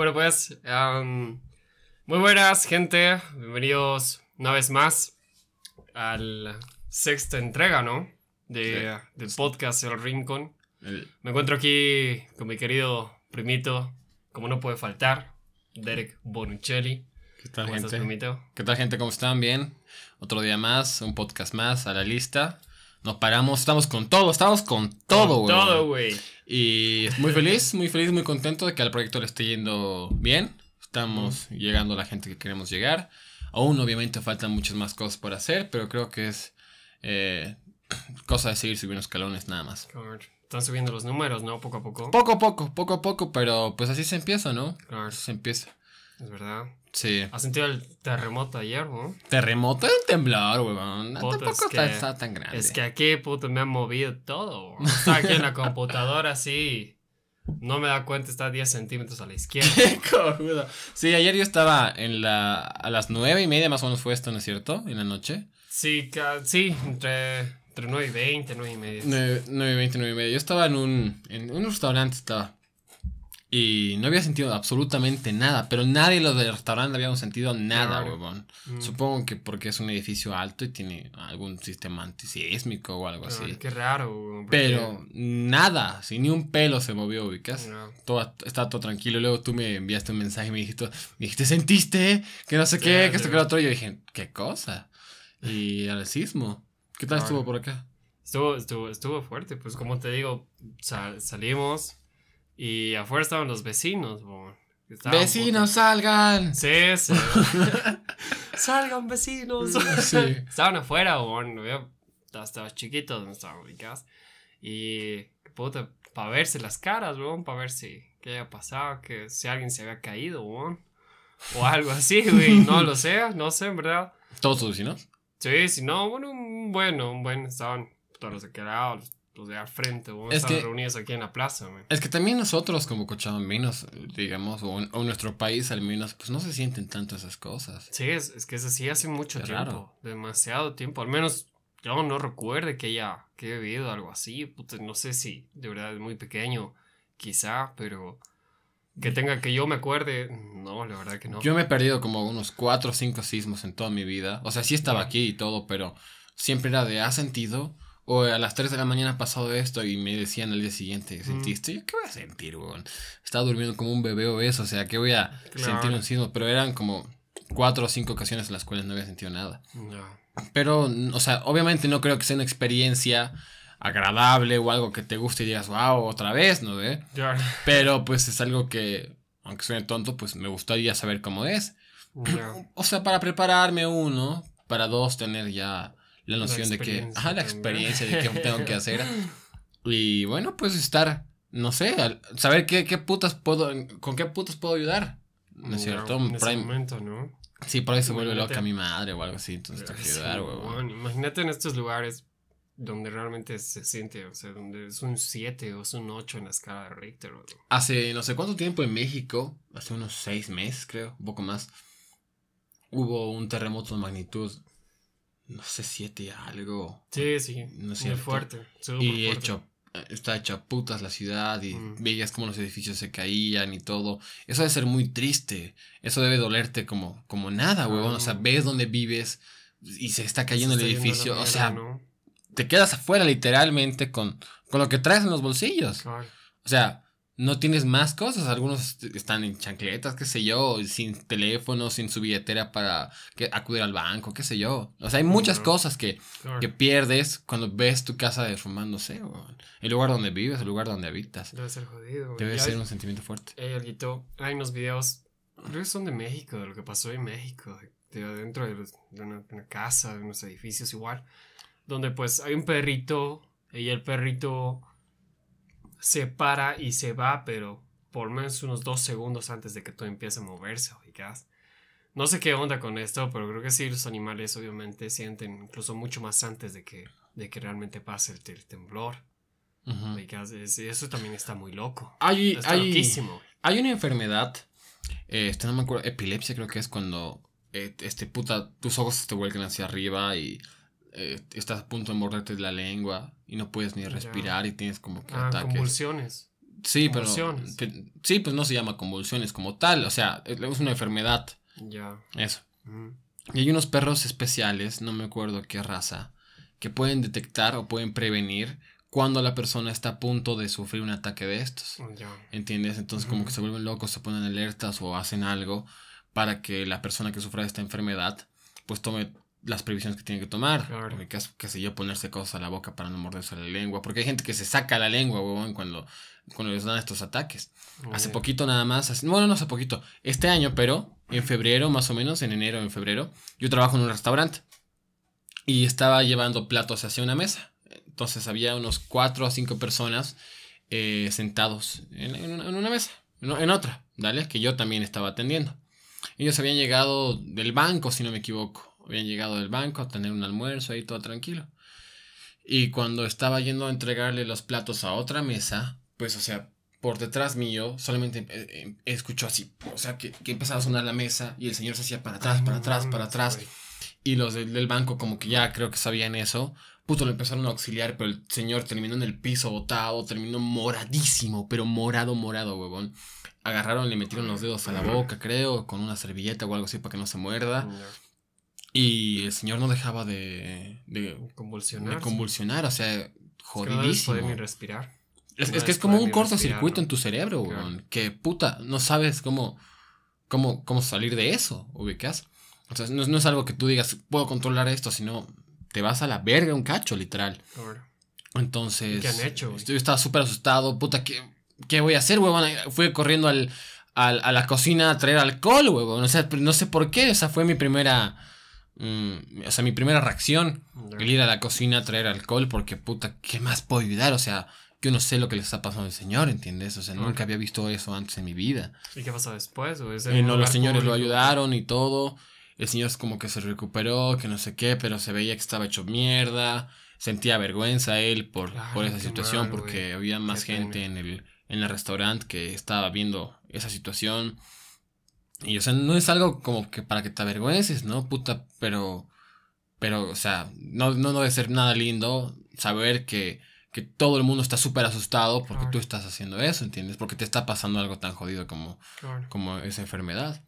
Bueno, pues, muy buenas, gente. Bienvenidos una vez más al sexta entrega, ¿no? De, del podcast El Rincón. El- Me encuentro aquí con mi querido primito, como no puede faltar, Derek Bonuccelli. ¿Qué tal, ¿Cómo estás, gente? primito? ¿Qué tal, gente? ¿Cómo están? Bien. Otro día más, un podcast más a la lista. Nos paramos, estamos con todo, estamos con todo, güey. Todo, güey. Y muy feliz, muy feliz, muy contento de que al proyecto le esté yendo bien. Estamos llegando a la gente que queremos llegar. Aún, obviamente, faltan muchas más cosas por hacer, pero creo que es eh, cosa de seguir subiendo escalones nada más. Claro. Están subiendo los números, ¿no? Poco a poco. Poco a poco, poco a poco, pero pues así se empieza, ¿no? Claro, Así se empieza. es verdad. Sí. ¿Has sentido el terremoto ayer, no? Terremoto es un temblor, weón. Puta, Tampoco es está, que- está tan grande. Es que aquí, puto, me han movido todo. güey. Estaba aquí en la computadora así. No me da cuenta, está a 10 centímetros a la izquierda. Qué cojudo. Sí, ayer yo estaba en la. A las nueve y media más o menos fue esto, ¿no es cierto? En la noche. Sí, ca- sí, entre, entre 9 y 20, 9 y media. Nueve, nueve y veinte, nueve y media. Yo estaba en un. En un restaurante estaba. Y no había sentido absolutamente nada. Pero nadie de los del restaurante habíamos sentido nada, huevón. Mm, Supongo que porque es un edificio alto y tiene algún sistema antisísmico o algo claro, así. Qué raro. porque- Pero nada, si ni un pelo se movió, ubicas. No. todo, estaba todo tranquilo. Luego tú me enviaste un mensaje y me dijiste, me dijiste, ¿sentiste? Que no sé qué, que esto que lo otro. Y yo dije, ¿qué cosa? Y al sismo. ¿Qué tal Claro. estuvo por acá? Estuvo, estuvo, estuvo fuerte, pues como te digo, sal- salimos y afuera estaban los vecinos. Estaban, ¡Vecinos, salgan! Sí, sí. Salgan vecinos. Sí. Estaban afuera, bueno, yo estaba chiquito donde estaban ubicados. Y, puta, para verse las caras, weón, para ver si, qué había pasado, que si alguien se había caído, weón. O algo así, güey, no lo sé, no sé, en verdad. ¿Todos tus vecinos? Sí, si no, bueno, un bueno, un buen, estaban todos los de aquel lado, los, los de al frente, weón, Es reunidos aquí en la plaza, güey. Es que también nosotros como cochabambinos, digamos, o en, o nuestro país al menos, pues no se sienten tanto esas cosas. Sí, es, es que es así hace mucho Qué tiempo, raro. demasiado tiempo, al menos yo no recuerde que haya, que he vivido algo así, puta, no sé si de verdad es muy pequeño, quizá, pero que tenga que yo me acuerde, no, la verdad que no. Yo me he perdido como unos cuatro o cinco sismos en toda mi vida. O sea, sí estaba aquí y todo, pero siempre era de, ¿has sentido? O a las 3 de la mañana ha pasado esto y me decían al día siguiente, ¿sentiste? Yo, ¿qué voy a sentir, weón? Estaba durmiendo como un bebé obeso, o sea, ¿qué voy a Claro. sentir un sismo? Pero eran como cuatro o cinco ocasiones en las cuales no había sentido nada. No. Pero, o sea, obviamente no creo que sea una experiencia agradable o algo que te guste y digas, wow, otra vez, ¿no? ve? Pero pues es algo que, aunque suene tonto, pues me gustaría saber cómo es. O sea, para prepararme uno, para dos, tener ya la noción de que, ajá, la experiencia de qué tengo que hacer. Y bueno, pues estar, no sé, al- saber qué, qué putas puedo, con qué putas puedo ayudar. ¿No es cierto? En ese momento, ¿no? sí, por ahí se vuelve loca mi madre o algo así, entonces tengo que ayudar, huevón. weón, Imagínate en estos lugares donde realmente se siente, o sea, donde es un 7 o es un 8 en la escala de Richter. Hace no sé cuánto tiempo en México, hace unos seis meses creo, un poco más, hubo un terremoto de magnitud, no sé, siete algo. Sí, sí, No es muy fuerte. Y fuerte. hecho, está hecha putas la ciudad y Mm. veías como los edificios se caían y todo. Eso debe ser muy triste. Eso debe dolerte como, como nada, huevón. O sea, ves donde vives y se está cayendo Se el está edificio. O sea, ¿no? te quedas afuera literalmente con, con lo que traes en los bolsillos. Claro. O sea, no tienes más cosas. Algunos est- están en chancletas, qué sé yo, sin teléfono, sin su billetera para que, acudir al banco, qué sé yo. O sea, hay muchas cosas que, claro. que pierdes cuando ves tu casa derrumbándose, weón. El lugar donde vives, el lugar donde habitas. Debe ser jodido. güey. Debe ser hay- un sentimiento fuerte. Hay alguito, hay unos videos, creo que son de México, de lo que pasó en México, de, de adentro de, los- de una, de una casa, de unos edificios igual, donde pues hay un perrito y el perrito se para y se va, pero por lo menos unos dos segundos antes de que todo empiece a moverse, ubicas. No sé qué onda con esto, pero creo que sí, los animales obviamente sienten incluso mucho más antes de que, de que realmente pase el, el temblor. Es- eso también está muy loco. Hay, Está hay, loquísimo. hay una enfermedad, eh, este no me acuerdo, epilepsia creo que es cuando eh, este puta, tus ojos te vuelcan hacia arriba y eh, estás a punto de morderte la lengua y no puedes ni Ya. respirar y tienes como que Ah, ataques. convulsiones. Sí, pero. Convulsiones. pe- Sí, pues no se llama convulsiones como tal. O sea, es una enfermedad. Ya. Eso. Y hay unos perros especiales, no me acuerdo qué raza, que pueden detectar o pueden prevenir cuando la persona está a punto de sufrir un ataque de estos. Ya. ¿Entiendes? Entonces como que se vuelven locos, se ponen alertas o hacen algo para que la persona que sufra esta enfermedad pues tome las previsiones que tiene que tomar. Claro. Porque, qué, qué sé yo, ponerse cosas a la boca para no morderse la lengua. Porque hay gente que se saca la lengua, huevón, cuando, cuando les dan estos ataques. Hace poquito nada más, hace- bueno, no hace poquito, este año, pero en febrero, más o menos, en enero, en febrero, yo trabajo en un restaurante y estaba llevando platos hacia una mesa. Entonces había unos cuatro o cinco personas eh, sentados en, en una, en una mesa, no, en otra, ¿dale? Que yo también estaba atendiendo. Ellos habían llegado del banco, si no me equivoco. Habían llegado del banco a tener un almuerzo ahí todo tranquilo. Y cuando estaba yendo a entregarle los platos a otra mesa, pues, o sea, por detrás mío, solamente eh, eh, escuchó así, o sea, que, que empezaba a sonar la mesa y el señor se hacía para atrás, para atrás, para atrás. Y los del, del banco como que ya creo que sabían eso. Puto, lo empezaron a auxiliar, pero el señor terminó en el piso botado, terminó moradísimo, pero morado, morado, huevón. Agarraron, le metieron los dedos a la boca, creo, con una servilleta o algo así para que no se muerda. Y el señor no dejaba de, de, Convulsionar. de convulsionar, o sea, jodidísimo. pueden ni respirar. Es, Cada es que es como un cortocircuito en tu cerebro, Claro. weón. Que puta, no sabes cómo, cómo, cómo salir de eso, ubicas. O sea, no, es- no es algo que tú digas, puedo controlar esto, sino te vas a la verga un cacho, literal. Entonces. ¿Qué han hecho? Yo estaba súper asustado, puta, ¿qué, ¿qué voy a hacer, huevón? Fui corriendo al, al- a la cocina a traer alcohol, huevón. O sea, no sé por qué, esa fue mi primera. Mm, o sea, mi primera reacción. El ir a la cocina a traer alcohol, porque puta, ¿qué más puedo ayudar? O sea, yo no sé lo que le está pasando al señor, ¿entiendes? O sea, nunca había visto eso antes en mi vida. ¿Y qué pasó después? Eh, no, los señores lo ayudaron y todo. El señor es como que se recuperó, que no sé qué, pero se veía que estaba hecho mierda. Sentía vergüenza él por, Claro, por esa situación, mal, porque había más Qué gente pena. en el, en el restaurante que estaba viendo esa situación. Y, o sea, no es algo como que para que te avergüences, ¿no? Puta, pero, pero, o sea, no, no debe ser nada lindo saber que, que todo el mundo está súper asustado porque Claro. tú estás haciendo eso, ¿entiendes? Porque te está pasando algo tan jodido como, Claro. como esa enfermedad.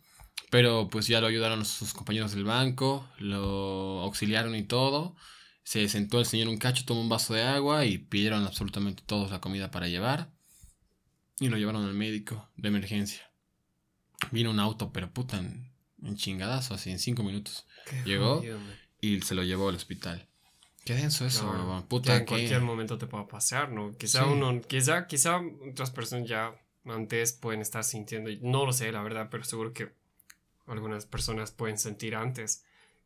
Pero pues ya lo ayudaron sus compañeros del banco, lo auxiliaron y todo. Se sentó el señor un cacho, tomó un vaso de agua y pidieron absolutamente todos la comida para llevar. Y lo llevaron al médico de emergencia. Vino un auto, pero puta, en, en chingadazo, así en cinco minutos. Qué Llegó. jodido. Y se lo llevó al hospital. Qué denso eso, No, ya Puta, en que... cualquier momento te puede pasar, ¿no? Quizá Sí. uno, quizá, quizá otras personas ya antes pueden estar sintiendo, y no lo sé, la verdad, pero seguro que algunas personas pueden sentir antes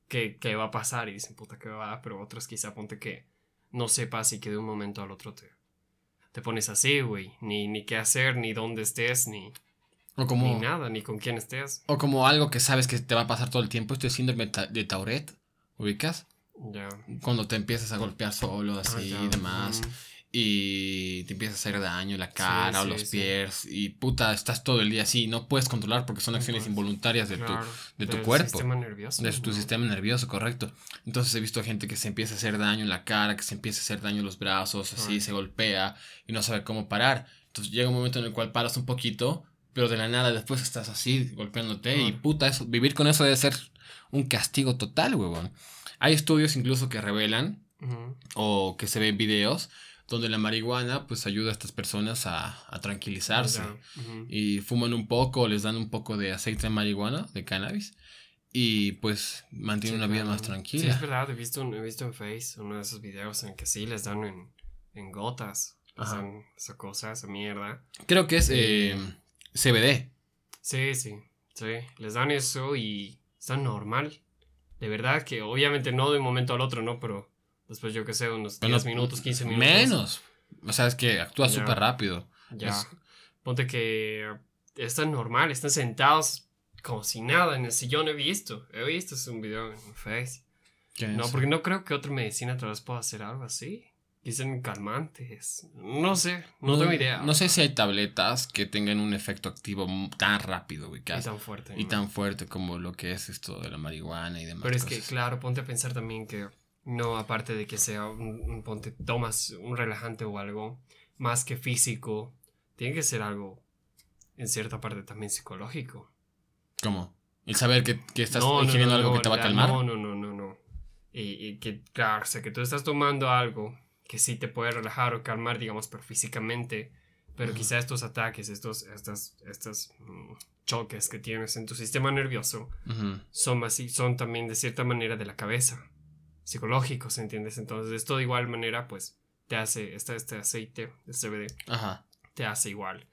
que, que va a pasar y dicen, puta, que va a dar, pero otros quizá ponte que no sepas y que de un momento al otro te, te pones así, güey, ni, ni qué hacer, ni dónde estés, ni, O como... ni nada, ni con quién estés. O como algo que sabes que te va a pasar todo el tiempo. Estoy síndrome ta- de Tauret. ¿Ubicas? Ya. Cuando te empiezas a golpear solo, así Ah, ya, y demás. ujú. Y te empieza a hacer daño la cara o sí, los sí. pies. Y puta, estás todo el día así. No puedes controlar porque son acciones puedes. involuntarias de Claro, tu, de tu cuerpo. sistema nervioso. De tu ¿no? sistema nervioso, correcto. Entonces he visto gente que se empieza a hacer daño en la cara, que se empieza a hacer daño en los brazos, así, Ay. se golpea y no sabe cómo parar. Entonces llega un momento en el cual paras un poquito, pero de la nada después estás así, golpeándote. Y puta, eso, vivir con eso debe ser un castigo total, huevón. Hay estudios incluso que revelan, Ujú. o que se ven videos, donde la marihuana pues ayuda a estas personas a, a tranquilizarse y fuman un poco, les dan un poco de aceite de marihuana, de cannabis, y pues mantienen Sí, una vida claro. más Sí, es tranquila. verdad, he visto, he visto en Face uno de esos videos en que sí les dan en, en gotas. Les Ajá. dan esa cosa, esa mierda. Creo que es eh, CBD. Sí, sí, sí. Les dan eso y está normal. De verdad que obviamente no de un momento al otro, ¿no? Pero después yo que sé, unos Pero 10 no- minutos, 15 minutos. Menos. O sea, es que actúa súper rápido. Ya. Es- Ponte que están normal, están sentados como si nada en el sillón. He visto, he visto es un video en Face. ¿Qué No, porque no creo que otra medicina tal vez pueda hacer algo así. Dicen calmantes. No sé, no, tengo idea. No sé si hay tabletas que tengan un efecto activo tan rápido, güey, Y tan fuerte. y ¿no? tan fuerte como lo que es esto de la marihuana y demás. Pero es que, claro, ponte a pensar también que no, aparte de que sea un, un- ponte, tomas un relajante o algo, más que físico, tiene que ser algo en cierta parte también psicológico. ¿Cómo? El saber que, que estás ingiriendo algo que te va a calmar. No, no, no, no, no. Y, y, que, claro, o sea, que tú estás tomando algo que sí te puede relajar o calmar, digamos, pero físicamente. Pero quizá estos ataques, estos, estas, estos mm, choques que tienes en tu sistema nervioso son, así, son también de cierta manera de la cabeza, psicológicos, ¿entiendes? Entonces, esto de igual manera, pues, te hace, este, este aceite de CBD, te hace igual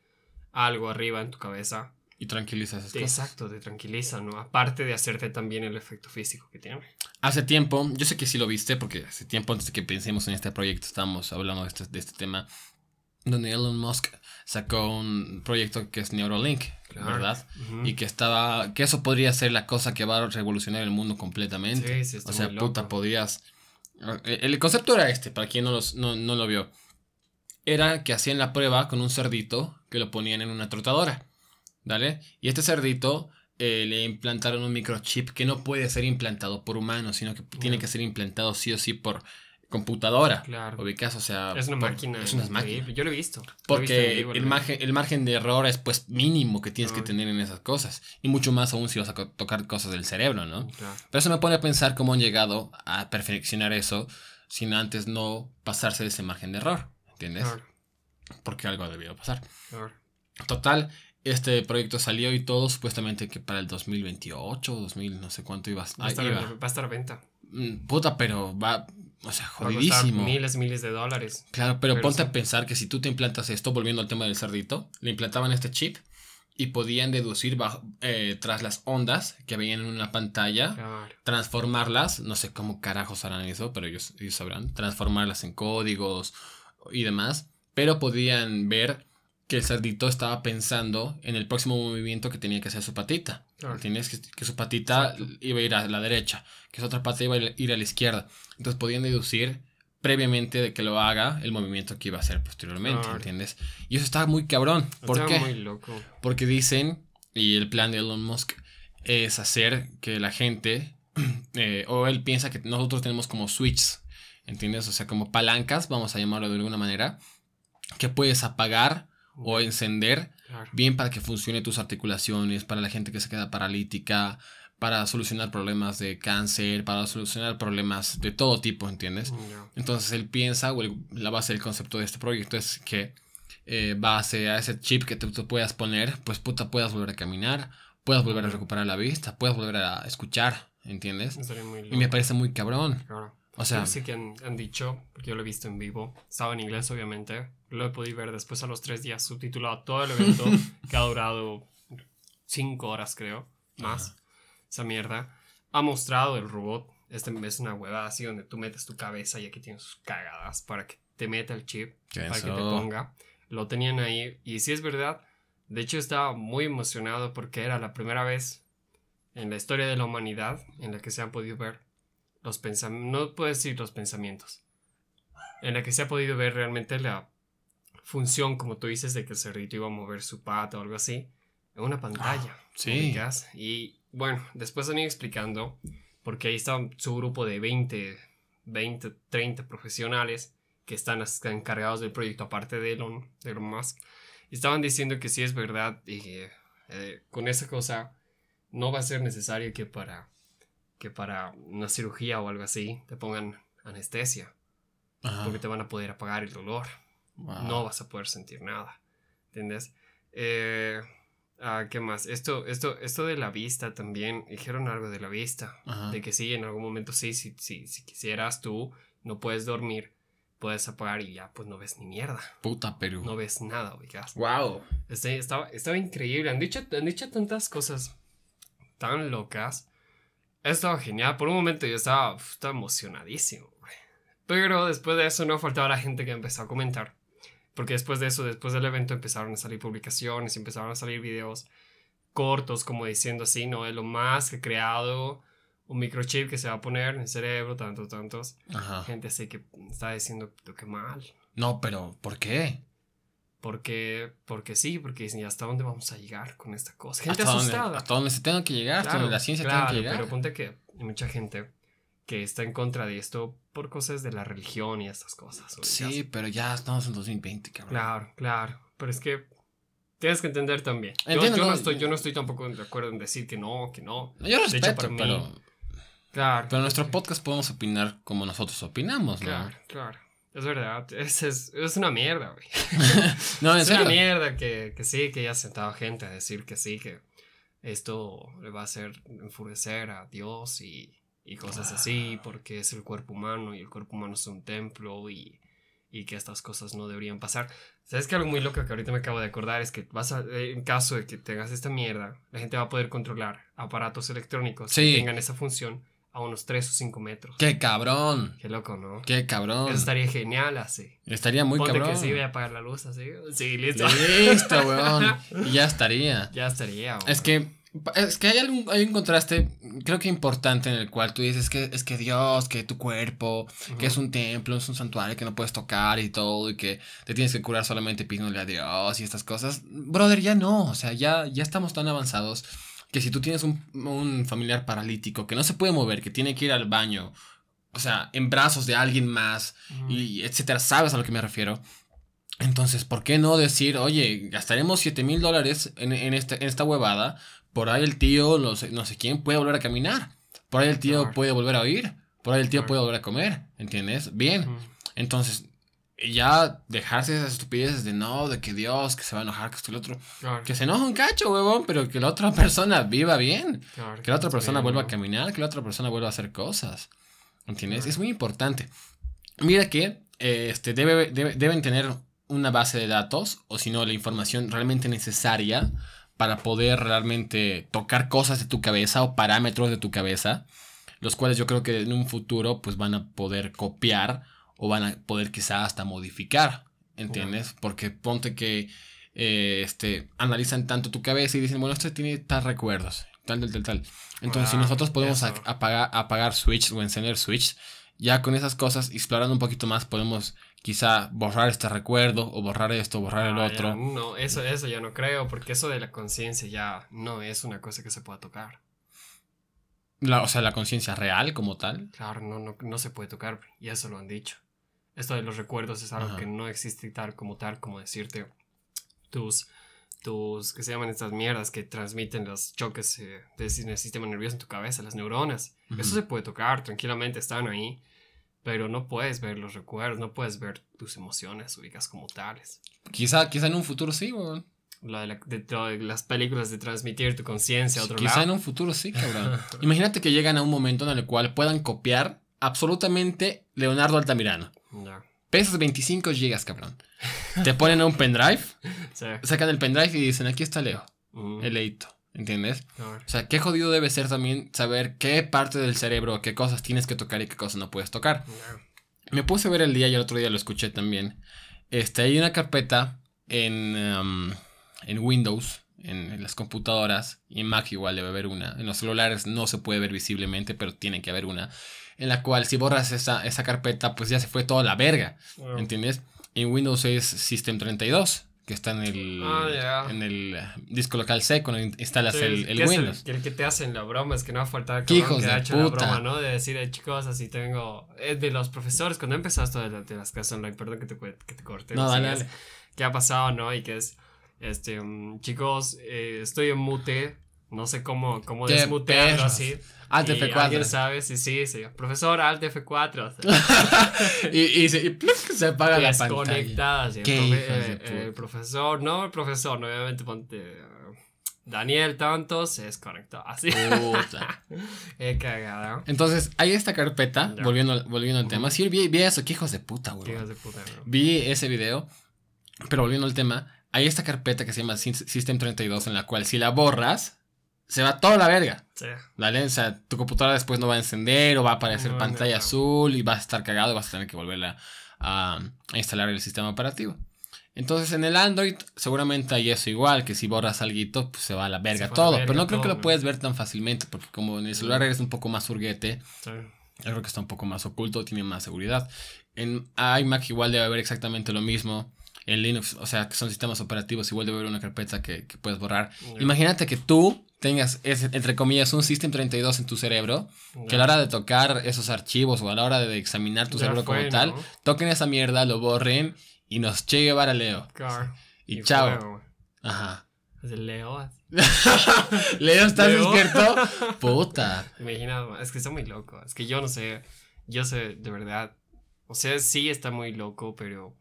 algo arriba en tu cabeza. Y tranquiliza esas cosas. Exacto, te tranquiliza, ¿no? Aparte de hacerte también el efecto físico que tiene. Hace tiempo, yo sé que sí lo viste, porque hace tiempo antes de que pensemos en este proyecto estábamos hablando de este, de este tema, donde Elon Musk sacó un proyecto que es Neuralink, ¿verdad? Y que estaba, que eso podría ser la cosa que va a revolucionar el mundo completamente. Sí, sí, o sea, puta, podrías... El concepto era este, para quien no, los, no, no lo vio. Era que hacían la prueba con un cerdito que lo ponían en una trotadora. ¿Vale? Y este cerdito eh, le implantaron un microchip que no puede ser implantado por humanos, sino que tiene que ser implantado sí o sí por computadora. Claro. O sea. Es una máquina. Es una máquina. Yo lo he visto. Porque el, margen, el margen de error es pues mínimo que tienes que tener en esas cosas. Y mucho más aún si vas a tocar cosas del cerebro, ¿no? Claro. Pero eso me pone a pensar cómo han llegado a perfeccionar eso sin antes no pasarse de ese margen de error. ¿Entiendes? Claro porque algo debió pasar. Total, este proyecto salió y todo supuestamente que para el 2028, 2000, no sé cuánto ibas. Va, a estar, va a estar a venta. Mm, puta, pero va, o sea, jodidísimo. Va a miles miles de dólares. Claro, pero, ponte a pensar que si tú te implantas esto, volviendo al tema del cerdito, le implantaban este chip y podían deducir eh, tras las ondas que veían en una pantalla, transformarlas, no sé cómo carajos harán eso, pero ellos, ellos sabrán, transformarlas en códigos y demás pero podían ver que el cerdito estaba pensando en el próximo movimiento que tenía que hacer su patita. Tienes que, su patita iba a ir a la derecha, que su otra pata iba a ir a la izquierda. Entonces podían deducir previamente de que lo haga el movimiento que iba a hacer posteriormente, ¿entiendes? Y eso está muy cabrón. ¿Por qué? Muy loco. Porque dicen, y el plan de Elon Musk es hacer que la gente, eh, o él piensa que nosotros tenemos como switches, ¿entiendes? O sea, como palancas, vamos a llamarlo de alguna manera, que puedes apagar o encender bien para que funcione tus articulaciones, para la gente que se queda paralítica, para solucionar problemas de cáncer, para solucionar problemas de todo tipo, ¿entiendes? Mm, Entonces él piensa, o la base del concepto de este proyecto es que eh, base a ese chip que tú, puedas poner, pues puta, puedas volver a caminar, puedas volver a recuperar la vista, puedas volver a escuchar, ¿entiendes? Y me parece muy cabrón. O sea, sí que han, han, dicho, porque yo lo he visto en vivo, estaba en inglés obviamente, lo he podido ver después a los tres días subtitulado todo el evento, que ha durado cinco horas creo, más, esa mierda. Ha mostrado el robot, este es una huevada así donde tú metes tu cabeza y aquí tienes sus cagadas para que te meta el chip, para que te ponga. Lo tenían ahí y si es verdad, de hecho estaba muy emocionado porque era la primera vez en la historia de la humanidad en la que se han podido ver los pensamientos, no puedo decir los pensamientos, en la que se ha podido ver realmente la función, como tú dices, de que el cerdito iba a mover su pata o algo así, en una pantalla. Ah, sí. Y bueno, después han ido explicando, porque ahí está su grupo de 20, 20, 30 profesionales que están encargados del proyecto, aparte de Elon, de Elon Musk. Y estaban diciendo que sí es verdad, y eh, con esa cosa no va a ser necesario que para que para una cirugía o algo así te pongan anestesia. Porque te van a poder apagar el dolor. No vas a poder sentir nada. ¿Entiendes? Eh, ah, ¿Qué más? Esto, esto, esto de la vista también. Dijeron algo de la vista. De que sí, en algún momento sí, si, si quisieras tú, no puedes dormir. Puedes apagar y ya, pues no ves ni mierda. Puta Perú. No ves nada, oigas. Wow. Este, estaba, estaba increíble. Han dicho, han dicho tantas cosas tan locas estaba genial. Por un momento yo estaba, estaba emocionadísimo. Pero después de eso no faltaba la gente que empezó a comentar. Porque después de eso, después del evento empezaron a salir publicaciones, empezaron a salir videos cortos como diciendo así, ¿no? Es lo más que he creado un microchip que se va a poner en el cerebro, tantos, tantos. Gente así que está diciendo que mal. No, pero ¿por qué? Porque, porque sí, porque hasta dónde vamos a llegar con esta cosa. Gente asustada. hasta dónde se tenga que llegar, hasta donde la ciencia tenga que llegar. Pero ponte que hay mucha gente que está en contra de esto por cosas de la religión y estas cosas. Sí, pero ya estamos en 2020, cabrón. Claro, claro. pero es que tienes que entender también. Yo- Entiendo, yo, no no, estoy, yo- no estoy tampoco de acuerdo en decir que no, que no. Yo De hecho, respeto, mí- pero, Claro. pero en nuestro podcast podemos opinar como nosotros opinamos, ¿no? Claro, claro. Es verdad. Es, es, es una mierda, güey. No, Es una serio. mierda que, que sí, que haya sentado gente a decir que sí, que esto le va a hacer enfurecer a Dios y, y cosas así, porque es el cuerpo humano y el cuerpo humano es un templo y, y que estas cosas no deberían pasar. ¿Sabes que algo muy loco que ahorita me acabo de acordar es que vas a, eh, en caso de que tengas esta mierda, la gente va a poder controlar aparatos electrónicos Sí. que tengan esa función a unos 3 o 5 metros. Qué cabrón. Qué loco, ¿no? Qué cabrón. Eso estaría genial así. Estaría muy Ponte cabrón. que sí, voy a apagar la luz así. Sí, listo. Listo, weón. Y ya estaría. Ya estaría. Es que, es que hay, algún, hay un contraste, creo que importante, en el cual tú dices que es que Dios, que tu cuerpo, que es un templo, es un santuario que no puedes tocar y todo, y que te tienes que curar solamente pidiéndole a Dios y estas cosas. Brother, ya no, o sea, ya, ya estamos tan avanzados que si tú tienes un, un familiar paralítico que no se puede mover, que tiene que ir al baño, o sea, en brazos de alguien más, y etcétera, ¿sabes a lo que me refiero? Entonces, ¿por qué no decir, oye, gastaremos 7 mil dólares en, en, esta, en esta huevada? Por ahí el tío, no sé, no sé quién, puede volver a caminar. Por ahí el tío puede volver a oír. Por ahí el tío puede volver a comer. ¿Entiendes? Bien. Entonces, ya dejarse esas estupideces de no, de que Dios, que se va a enojar, que esto y lo otro. Claro, Que se enoja un cacho, huevón, pero que la otra persona viva bien. claro, Que la otra persona bien, vuelva a caminar, que la otra persona vuelva a hacer cosas. ¿Entiendes? Claro. Es muy importante. Mira que eh, este, debe, debe- deben tener una base de datos, o si no, la información realmente necesaria para poder realmente tocar cosas de tu cabeza o parámetros de tu cabeza, los cuales yo creo que en un futuro pues van a poder copiar o van a poder quizá hasta modificar, ¿entiendes? Porque ponte que eh, este, analizan tanto tu cabeza y dicen, bueno, esto tiene tal recuerdos, tal, tal, tal, tal. Entonces, si nosotros podemos apagar, apagar switch o encender switch, ya con esas cosas, explorando un poquito más, podemos quizá borrar este recuerdo o borrar esto, borrar el Ah, otro. ya, no, eso, eso ya no creo, porque eso de la conciencia ya no es una cosa que se pueda tocar. La- o sea, la conciencia real como tal. Claro, no, no, no se puede tocar, y eso lo han dicho. Esto de los recuerdos es algo Ajá. que no existe tal como tal, como decirte tus, tus, que se llaman estas mierdas que transmiten los choques eh, del, sistema nervioso en tu cabeza, las neuronas. Eso se puede tocar, tranquilamente están ahí, pero no puedes ver los recuerdos, no puedes ver tus emociones ubicas como tales. Quizá, quizá en un futuro sí, weón. Lo de, la- de las películas de transmitir tu conciencia a otro Quizá en un futuro sí, cabrón. Imagínate que llegan a un momento en el cual puedan copiar absolutamente Leonardo Altamirano. Ya. Pesas 25 gigas, cabrón. Te ponen a un pendrive, Sí. sacan el pendrive y dicen, aquí está Leo, Mm, el leito. ¿Entiendes? O sea, qué jodido debe ser también saber qué parte del cerebro, qué cosas tienes que tocar y qué cosas no puedes tocar. Me puse a ver el día y el otro día lo escuché también. Este, hay una carpeta en, um, en Windows, en, en las computadoras, y en Mac igual debe haber una. En los celulares no se puede ver visiblemente, pero tiene que haber una. En la cual si borras esa, esa carpeta, pues ya se fue toda la verga. ¿Entiendes? En Windows es System 32, que está en el, Ah, ya. en el disco local C cuando in- instalas sí, el, el que es Windows. que el que te hacen la broma es que no va a faltar el ¡Qué cabrón hijos que ha de hecho la puta! broma, ¿no? De decir, chicos, así tengo... Es de los profesores, cuando empezó esto de, la- las clases online, perdón que te, que te corte. No, dale, es- dale. ¿Qué ha pasado, no? Y que es, este, mm, chicos, eh, estoy en mute, no sé cómo, cómo ¡Qué desmutearlo perros! así. Alt Y F4. alguien sabe, sí, sí, sí. Profesor, Alt F4. o sea, y, y se, y pluf, se apaga la pantalla. el, Qué profe- de eh, puta. el profesor, no el profesor, no, obviamente ponte. eh, Daniel tanto se desconectó. Así. Puta. Qué cagada. Entonces, hay esta carpeta, volviendo, al- volviendo al tema. Sí, vi, vi eso, qué hijos de puta, güey. Hijos de puta, ¿no? Vi ese video, pero volviendo al tema, hay esta carpeta que se llama Sys- System 32 en la cual si la borras, se va toda la verga. Sí. ¿Vale? O sea, tu computadora después no va a encender o va a aparecer No, pantalla no. azul y vas a estar cagado y vas a tener que volverla a, a instalar el sistema operativo. Entonces en el Android seguramente hay eso igual, que si borras algo pues se va a la verga la todo, verga pero no creo que lo puedes ver tan fácilmente porque como en el celular eres un poco más hurguete, sí. yo creo que está un poco más oculto, tiene más seguridad. En iMac igual debe haber exactamente lo mismo. En Linux, o sea, que son sistemas operativos, igual debe haber una carpeta que, que puedes borrar. Imagínate que tú tengas, ese, entre comillas, un System 32 en tu cerebro, que a la hora de tocar esos archivos o a la hora de examinar tu Ya cerebro fue, como tal, ¿no? toquen esa mierda, lo borren y nos Che Guevara Leo. Claro. Y, chao. Ajá. Leo. Leo, ¿estás Leo. despierto? Puta. Güey? Es que está muy loco. Es que yo no sé. Yo sé, de verdad. O sea, sí está muy loco, pero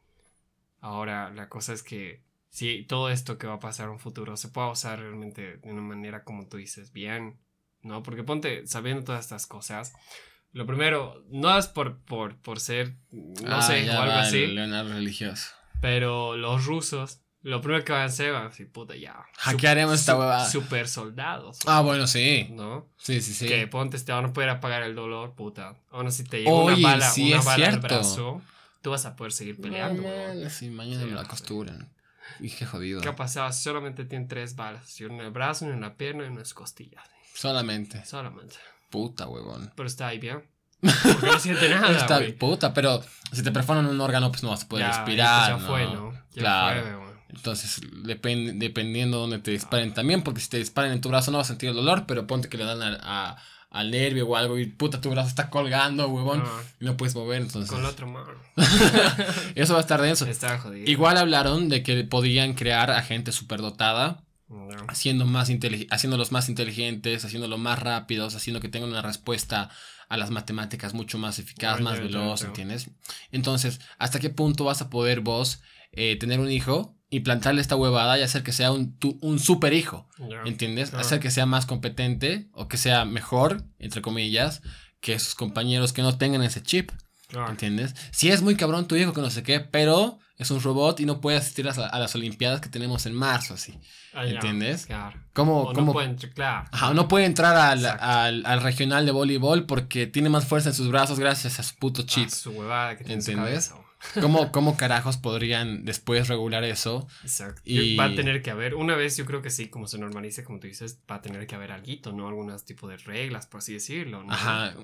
ahora la cosa es que si todo esto que va a pasar en un futuro se pueda usar realmente de una manera como tú dices, bien, ¿no? Porque ponte, sabiendo todas estas cosas, lo primero, no es por, por, por ser, no Ah, sé, o algo va así, Leonardo religioso. pero los rusos, lo primero que van a hacer van a decir, puta, ya. Hackearemos esta huevada. Super soldados. Ah, bueno, sí. ¿No? Sí, sí, sí. Que ponte, te van a poder apagar el dolor, puta. Aún así te llega Oye, una bala, sí, una bala al brazo, tú vas a poder seguir peleando. Weón. man, sí, mañana Sí, me la costuran. Y qué jodido. ¿Qué ha pasado? Solamente tiene tres balas. Una en el brazo, una en la pierna y una en las costillas. Solamente. Solamente. Puta, huevón. Pero está ahí bien. Porque no siente nada, Está güey. puta, pero si te perforan un órgano, pues no vas a poder Ya, respirar. Ya ¿no? fue, ¿no? Ya Claro. fue. Entonces, depende, dependiendo de dónde te disparen también, porque si te disparan en tu brazo no vas a sentir el dolor, pero ponte que le dan a- a- al nervio o algo y puta, tu brazo está colgando, huevón, Ah, y no puedes mover, entonces. con la otra mano. Eso va a estar denso. Está jodido. Igual hablaron de que podían crear a gente superdotada, Ya. haciendo más haciéndolos más inteligentes, haciéndolos más rápidos, haciendo que tengan una respuesta a las matemáticas mucho más eficaz, más veloz. ¿entiendes? Entonces, ¿hasta qué punto vas a poder vos eh, tener un hijo y plantarle esta huevada y hacer que sea un, tu- un super hijo? ¿Entiendes? Hacer que sea más competente o que sea mejor, entre comillas, que sus compañeros que no tengan ese chip. Claro. ¿Entiendes? Si es muy cabrón tu hijo que no sé qué, pero es un robot y no puede asistir a, a las Olimpiadas que tenemos en marzo, así. Ah. ¿Entiendes? Claro. ¿Cómo, O cómo- no claro. Ajá, no puede entrar al, al, al regional de voleibol porque tiene más fuerza en sus brazos gracias a su puto chip. su huevada que tiene en su ¿Entiendes? ¿Cómo, ¿Cómo carajos podrían después regular eso? Exacto. Y- Va a tener que haber, una vez yo creo que sí, como se normalice, como tú dices, va a tener que haber algo, ¿no? Algunos tipo de reglas, por así decirlo, ¿no? Ajá.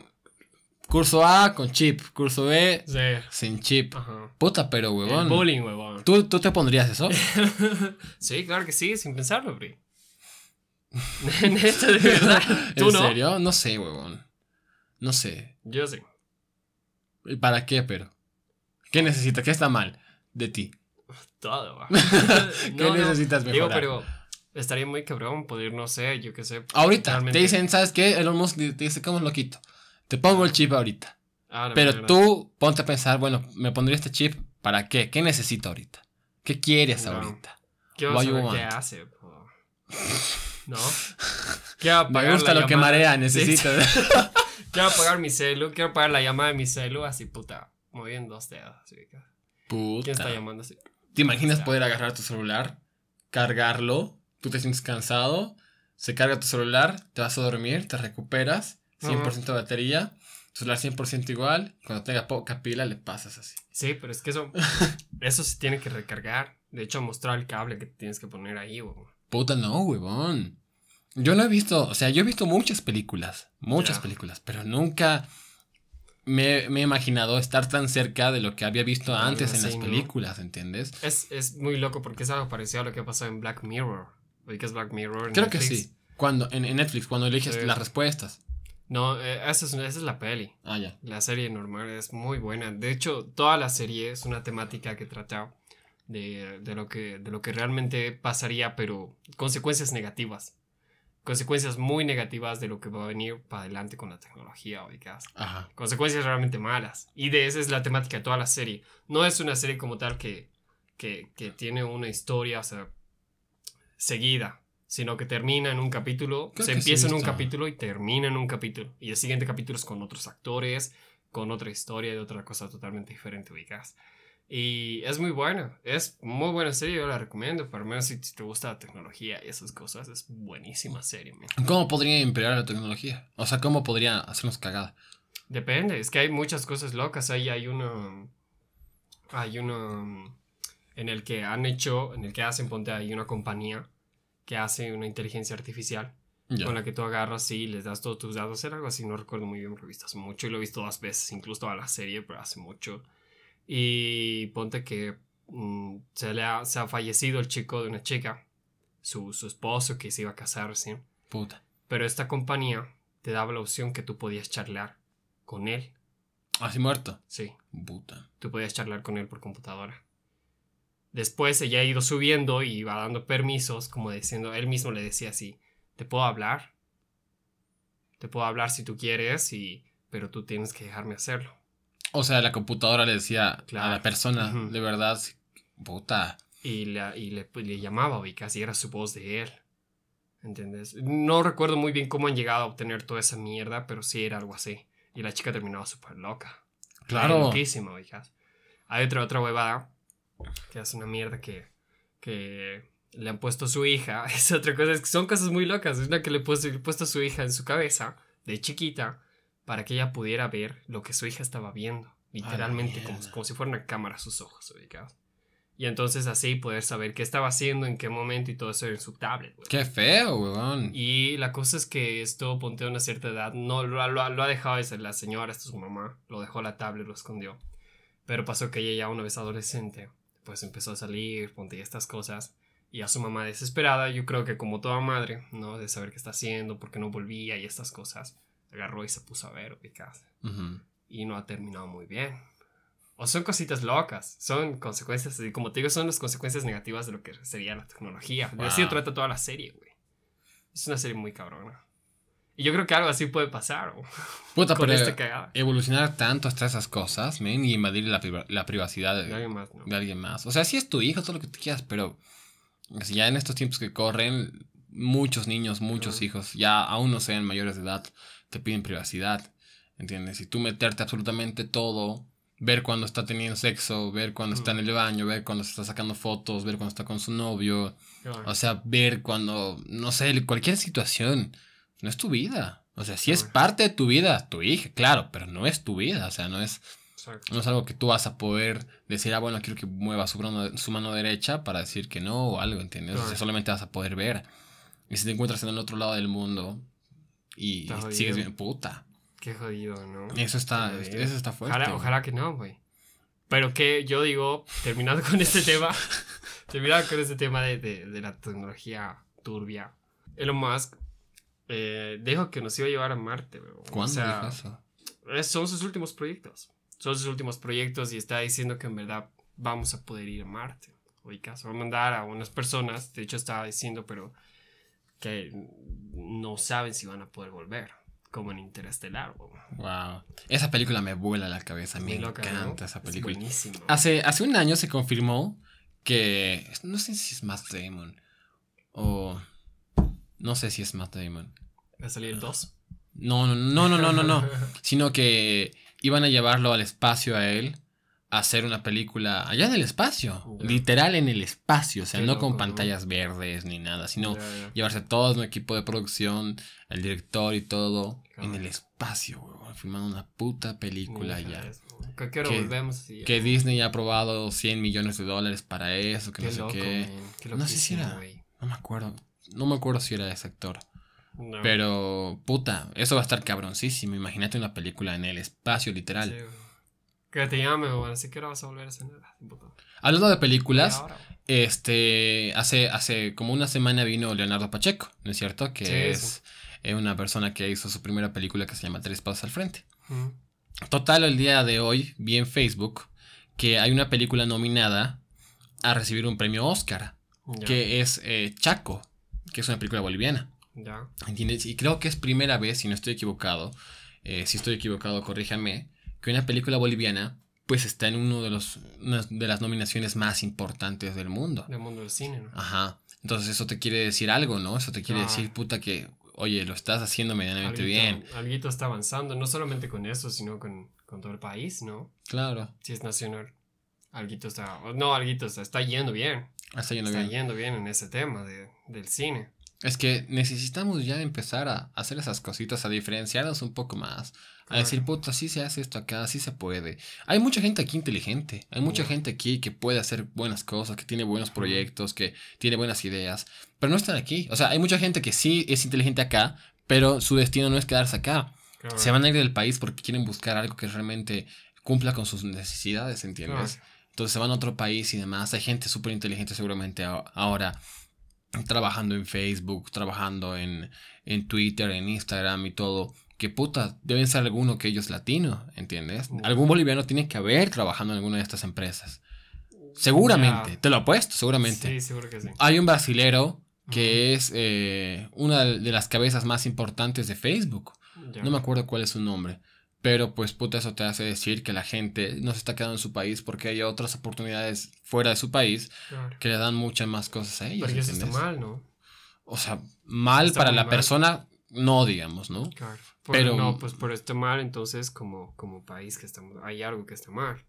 Curso A con chip, curso B Sí. sin chip. Ajá. Puta, pero El huevón. bullying, huevón. ¿Tú, ¿Tú te pondrías eso? sí, claro que sí, sin pensarlo, Bri. Neta, de verdad. ¿Tú ¿En no? serio? No sé, huevón. No sé. Yo sí. ¿Y ¿Para qué, pero? ¿Qué necesitas? ¿Qué está mal de ti? Todo, va. ¿Qué necesitas Digo, mejorar? pero estaría muy cabrón poder, no sé, yo qué sé. Ahorita realmente- te dicen, ¿sabes qué? Elon Musk te dice, ¿cómo lo quito? Te pongo el chip ahorita. Ah, Pero tú ponte a pensar, bueno, me pondría este chip, ¿para qué? ¿Qué necesito ahorita? ¿Qué quieres No. ahorita? Quiero saber qué hace. po. ¿No? Quiero Me apagar gusta la lo que marea, necesito. Quiero apagar mi celu, quiero apagar la llamada de mi celu, así puta, moviendo dos dedos. Así, que, ¿Quién está Puta. llamando así? ¿Te imaginas poder agarrar tu celular, cargarlo, tú te sientes cansado, se carga tu celular, te vas a dormir, te recuperas, 100% de batería, tu celular 100% igual, cuando tenga poca pila le pasas así. Sí, pero es que eso, eso se tiene que recargar. De hecho, mostrar el cable que tienes que poner ahí, weón. Puta, no, huevón. Yo no he visto, o sea, yo he visto muchas películas, muchas películas, pero nunca me, me he imaginado estar tan cerca de lo que había visto antes en las películas, ¿entiendes? Es, es muy loco porque es algo parecido a lo que ha pasado en Black Mirror. ¿Oí que es Black Mirror? en Creo que sí. Cuando, en, en Netflix, cuando eliges Sí. las respuestas. No, eh, esa, es, esa es la peli. Ah, ya. La serie normal es muy buena. De hecho, toda la serie es una temática que trata de, de lo, que, de lo que realmente pasaría, pero consecuencias negativas. Consecuencias muy negativas de lo que va a venir para adelante con la tecnología, oigas. Ajá. Consecuencias realmente malas. Y de esa es la temática de toda la serie. No es una serie como tal que, que, que tiene una historia, o sea, seguida. Sino que termina en un capítulo, Creo se que sí empieza en un capítulo y termina en un capítulo. Y el siguiente capítulo es con otros actores, con otra historia y otra cosa totalmente diferente, ubicas. Y es muy buena, es muy buena serie, yo la recomiendo, por lo menos si te gusta la tecnología y esas cosas, es buenísima serie, man. ¿Cómo podría imperar la tecnología? O sea, ¿cómo podría hacernos cagada? Depende, es que hay muchas cosas locas. Ahí hay uno. Hay uno. En el que han hecho. En el que hacen, ponte, hay una compañía que hace una inteligencia artificial con la que tú agarras y les das todos tus datos. Era algo así, no recuerdo muy bien, lo he visto hace mucho y lo he visto dos veces, incluso toda la serie, pero hace mucho. Y ponte que mm, se, le ha, se ha fallecido el chico de una chica, su, su esposo que se iba a casar recién. Puta. Pero esta compañía te daba la opción que tú podías charlar con él. Así muerto. Sí, Puta. tú podías charlar con él por computadora. Después ella ha ido subiendo y iba dando permisos, como diciendo, él mismo le decía así, te puedo hablar, te puedo hablar si tú quieres, y, pero tú tienes que dejarme hacerlo. O sea, la computadora le decía a Claro. la persona, Ujú. de verdad, puta. Y, la- y le, le llamaba, y casi era su voz de él. ¿Entendés? No recuerdo muy bien cómo han llegado a obtener toda esa mierda, pero sí era algo así. Y la chica terminaba súper loca. Claro. Loquísima, oigas. Hay otra, otra huevada que es una mierda que, que le han puesto a su hija. Es otra cosa, es que son cosas muy locas. Es una que le he puesto, le he puesto a su hija en su cabeza, de chiquita, para que ella pudiera ver lo que su hija estaba viendo. Literalmente, como, como si fuera una cámara a sus ojos, oigas. Y entonces así poder saber qué estaba haciendo, en qué momento y todo eso en su tablet. Qué feo, weón. Y la cosa es que esto, ponte a una cierta edad, no lo, ha- lo, lo ha dejado esa- la señora, esta es su mamá, lo dejó la tablet, lo escondió. Pero pasó que ella ya una vez adolescente, pues empezó a salir, ponte estas cosas. Y a su mamá desesperada, yo creo que como toda madre, ¿no? De saber qué está haciendo, por qué no volvía y estas cosas, agarró y se puso a ver, ubicás. Ujú. Y no ha terminado muy bien. O son cositas locas, son consecuencias, y como te digo, son las consecuencias negativas de lo que sería la tecnología. De así Wow. trata toda la serie, güey. Es una serie muy cabrona. Y yo creo que algo así puede pasar, o Puta, con pero evolucionar tanto hasta esas cosas, men, y invadir la, la privacidad de, De alguien más, ¿no? de alguien más. O sea, sí es tu hijo, todo lo que tú quieras, pero si ya en estos tiempos que corren, muchos niños, muchos hijos, ya aún no sean mayores de edad, te piden privacidad. ¿Entiendes? Y tú meterte absolutamente todo, ver cuando está teniendo sexo, ver cuando está en el baño, ver cuando se está sacando fotos, ver cuando está con su novio, o sea, ver cuando, no sé, cualquier situación, no es tu vida. O sea, sí es parte de tu vida, tu hija, claro, pero no es tu vida, o sea, no es, no es algo que tú vas a poder decir, ah, bueno, quiero que mueva su mano, su mano derecha para decir que no o algo, ¿entiendes? O sea, solamente vas a poder ver. Y si te encuentras en el otro lado del mundo y sigues bien, puta. Qué jodido, ¿no? Eso está, jodido. eso está fuerte. Ojalá, ojalá que no, güey. Pero que yo digo, terminando con este tema, terminando con este tema de, de- de la tecnología turbia, Elon Musk eh, dijo que nos iba a llevar a Marte, güey. ¿Cuándo O sea, dijo eso? es- son sus últimos proyectos. Son sus últimos proyectos y está diciendo que en verdad vamos a poder ir a Marte. Ubicas, va a mandar a unas personas, de hecho estaba diciendo, pero que no saben si van a poder volver, como en Interestelar, güey. Wow. Esa película me vuela la cabeza, me encanta esa Es película. buenísimo. Hace, hace un año se confirmó que. No sé si es Matt Damon. O. No sé si es Matt Damon. ¿Va a salir el 2? No, no, no, no, no, no, no. Sino que iban a llevarlo al espacio a él. Hacer una película allá en el espacio. Literal en el espacio. O sea, no loco, con ¿no? pantallas verdes ni nada. Sino llevarse todo un equipo de producción, el director y todo. En el espacio, weón. Filmando una puta película Mira ya. eso. ¿Qué, qué hora Que- Disney ha aprobado 100 millones de dólares para eso, que Qué no sé loco, qué. No sé si era-. No me acuerdo. No me acuerdo si era ese actor. No. Pero, puta, eso va a estar cabroncísimo. Imagínate una película en el espacio, literal. Sí. Que te llame, güey. Así que ahora vas a volver a cenar. Hablando de películas, ahora, este, hace, hace como una semana vino Leonardo Pacheco, ¿no es cierto? Que Sí, es sí. eh, una persona que hizo su primera película que se llama Tres Pasos al Frente. Total, el día de hoy vi en Facebook que hay una película nominada a recibir un premio Oscar, que es eh, Chaco, que es una película boliviana. ya. ¿Entiendes? Y creo que es primera vez, si no estoy equivocado, eh, si estoy equivocado, corríjame, que una película boliviana pues está en uno de los una de las nominaciones más importantes del mundo. Del mundo del cine, ¿no? Ajá. Entonces eso te quiere decir algo, ¿no? Eso te quiere Ah. decir, puta, que, oye, lo estás haciendo medianamente bien. Alguito está avanzando, no solamente con eso, sino con, con todo el país, ¿no? Claro. Si es nacional. Alguito está. No, Alguito está, está yendo bien. Está yendo Está bien. yendo bien en ese tema de, del cine. Es que necesitamos ya empezar a hacer esas cositas, a diferenciarnos un poco más. A decir, puta, sí se hace esto acá, sí se puede. Hay mucha gente aquí inteligente. Hay mucha gente aquí que puede hacer buenas cosas, que tiene buenos proyectos, que tiene buenas ideas. Pero no están aquí. O sea, hay mucha gente que sí es inteligente acá, pero su destino no es quedarse acá. Claro. Se van a ir del país porque quieren buscar algo que realmente cumpla con sus necesidades, ¿entiendes? Claro. Entonces se van a otro país y demás. Hay gente súper inteligente seguramente ahora trabajando en Facebook, trabajando en, en Twitter, en Instagram y todo. Que puta, deben ser alguno que ellos latino, ¿entiendes? Algún boliviano tiene que haber trabajando en alguna de estas empresas. Seguramente, te lo apuesto, seguramente. Sí, seguro que sí. Hay un brasilero que es eh, una de las cabezas más importantes de Facebook. No me acuerdo cuál es su nombre. Pero pues puta, eso te hace decir que la gente no se está quedando en su país porque hay otras oportunidades fuera de su país que le dan muchas más cosas a ellos. Porque eso está mal, ¿no? O sea, mal para la persona, no digamos, ¿no? Claro. pero no, pues por esto mal, entonces como, como país que estamos, hay algo que está mal.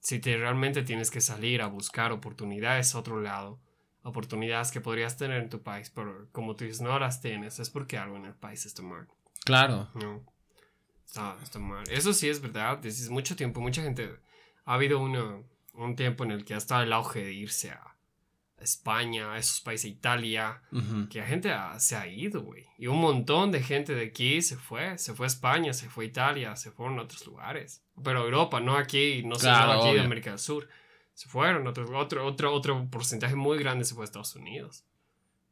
Si te realmente tienes que salir a buscar oportunidades a otro lado, oportunidades que podrías tener en tu país, pero como tú dices, no las tienes, es porque algo en el país está mal. Claro. No. Está, mal. Eso sí es verdad. Desde mucho tiempo, mucha gente. Ha habido un tiempo en el que ha estado el auge de irse a España, esos países, Italia, que la gente se ha ido, güey. Y un montón de gente de aquí se fue. Se fue a España, se fue a Italia, se fueron a otros lugares. Pero Europa, no aquí, no solo aquí de América del Sur. Se fueron. Otro, otro, otro, otro porcentaje muy grande se fue a Estados Unidos.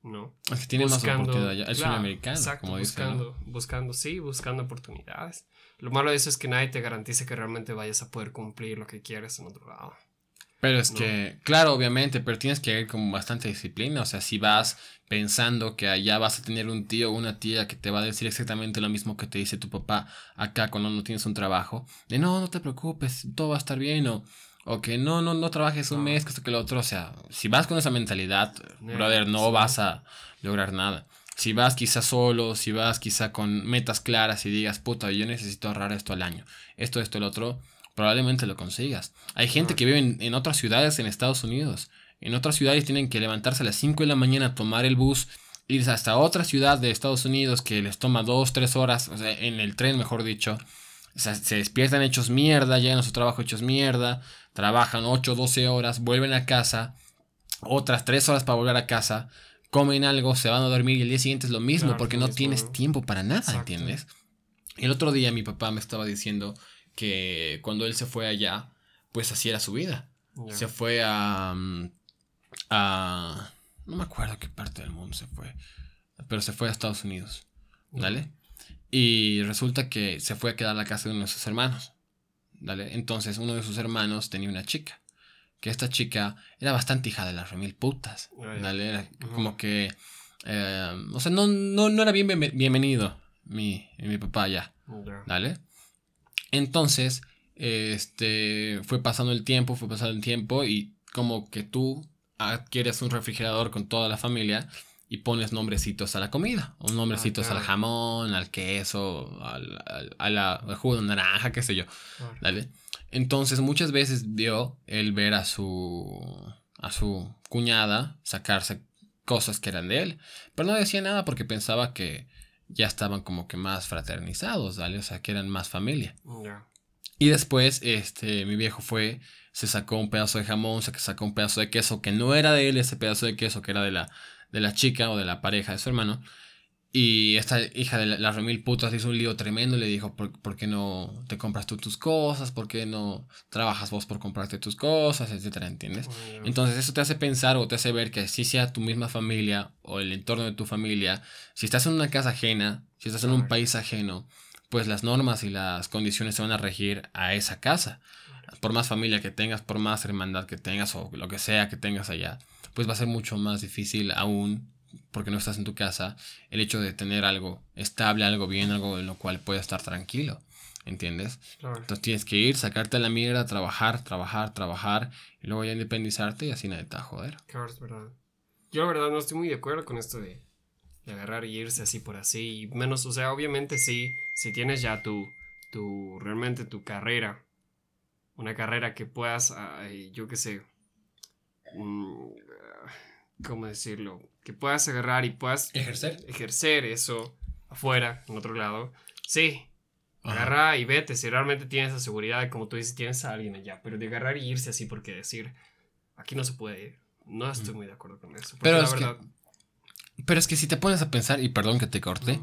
¿no? Es que tiene más oportunidad allá. Es americano, exacto, como buscando, buscando, sí, buscando oportunidades. Lo malo de eso es que nadie te garantiza que realmente vayas a poder cumplir lo que quieres en otro lado. Pero es que, claro, obviamente, pero tienes que ir con bastante disciplina. O sea, si vas pensando que allá vas a tener un tío o una tía que te va a decir exactamente lo mismo que te dice tu papá acá cuando no tienes un trabajo, de no, no te preocupes, todo va a estar bien, o o que no, no, no trabajes un mes, que esto que lo otro. O sea, si vas con esa mentalidad, brother, no vas a lograr nada. Si vas quizá solo, si vas quizá con metas claras y digas, puta, yo necesito ahorrar esto al año, esto, esto, el otro, probablemente lo consigas. Hay gente que vive en, otras ciudades en Estados Unidos. En otras ciudades tienen que levantarse a las 5 de la mañana, tomar el bus, irse hasta otra ciudad de Estados Unidos que les toma 2, 3 horas, o sea, en el tren, mejor dicho. O sea, se despiertan hechos mierda, llegan a su trabajo hechos mierda, trabajan 8, 12 horas, vuelven a casa, otras 3 horas para volver a casa, comen algo, se van a dormir y el día siguiente es lo mismo porque no tienes tiempo para nada, ¿entiendes? El otro día mi papá me estaba diciendo que cuando él se fue allá, pues así era su vida. Se fue a, mm, a... No me acuerdo qué parte del mundo se fue, pero se fue a Estados Unidos, ¿vale? Y resulta que se fue a quedar a la casa de uno de sus hermanos. ¿Dale? Entonces uno de sus hermanos tenía una chica. Que esta chica era bastante hija de las remil putas. ¿Dale? Era como que. Eh, o sea, no, no, no era bien, bienvenido mi, mi papá ya. ¿Dale? Entonces, este. Fue pasando el tiempo, fue pasando el tiempo. Y como que tú adquieres un refrigerador con toda la familia y pones nombrecitos a la comida, o nombrecitos al jamón, al queso, al, al, jugo de naranja, qué sé yo. ¿Dale? Entonces muchas veces vio él ver a su, a su cuñada sacarse cosas que eran de él, pero no decía nada porque pensaba que ya estaban como que más fraternizados, ¿vale? O sea, que eran más familia. Y después, este, mi viejo fue, se sacó un pedazo de jamón, se sacó un pedazo de queso que no era de él, ese pedazo de queso que era de la de la chica o de la pareja de su hermano. Y esta hija de las remil putas hizo un lío tremendo. Le dijo: ¿por, qué no te compras tú tus cosas? ¿Por qué no trabajas vos por comprarte tus cosas? Etcétera, ¿entiendes? Entonces, eso te hace pensar o te hace ver que si sea tu misma familia o el entorno de tu familia, si estás en una casa ajena, si estás en un país ajeno, pues las normas y las condiciones se van a regir a esa casa. Por más familia que tengas, por más hermandad que tengas o lo que sea que tengas allá pues va a ser mucho más difícil aún, porque no estás en tu casa, el hecho de tener algo estable, algo bien, algo en lo cual puedas estar tranquilo. ¿Entiendes? Entonces tienes que ir, sacarte la mierda, trabajar, trabajar, trabajar, y luego ya independizarte y así nadie te va a joder. Claro, es verdad. Yo la verdad no estoy muy de acuerdo con esto de, agarrar y irse así por así. menos, o sea, obviamente sí, si tienes ya tu, tu, realmente tu carrera, una carrera que puedas, yo qué sé, Mm, ¿cómo decirlo? Que puedas agarrar y puedas ejercer, ejercer eso afuera, en otro lado. Sí, agarra y vete si realmente tienes la seguridad como tú dices, tienes a alguien allá, pero de agarrar y irse así porque decir, aquí no se puede ir. No estoy muy de acuerdo con eso. Pero es, que, pero es que si te pones a pensar, y perdón que te corte,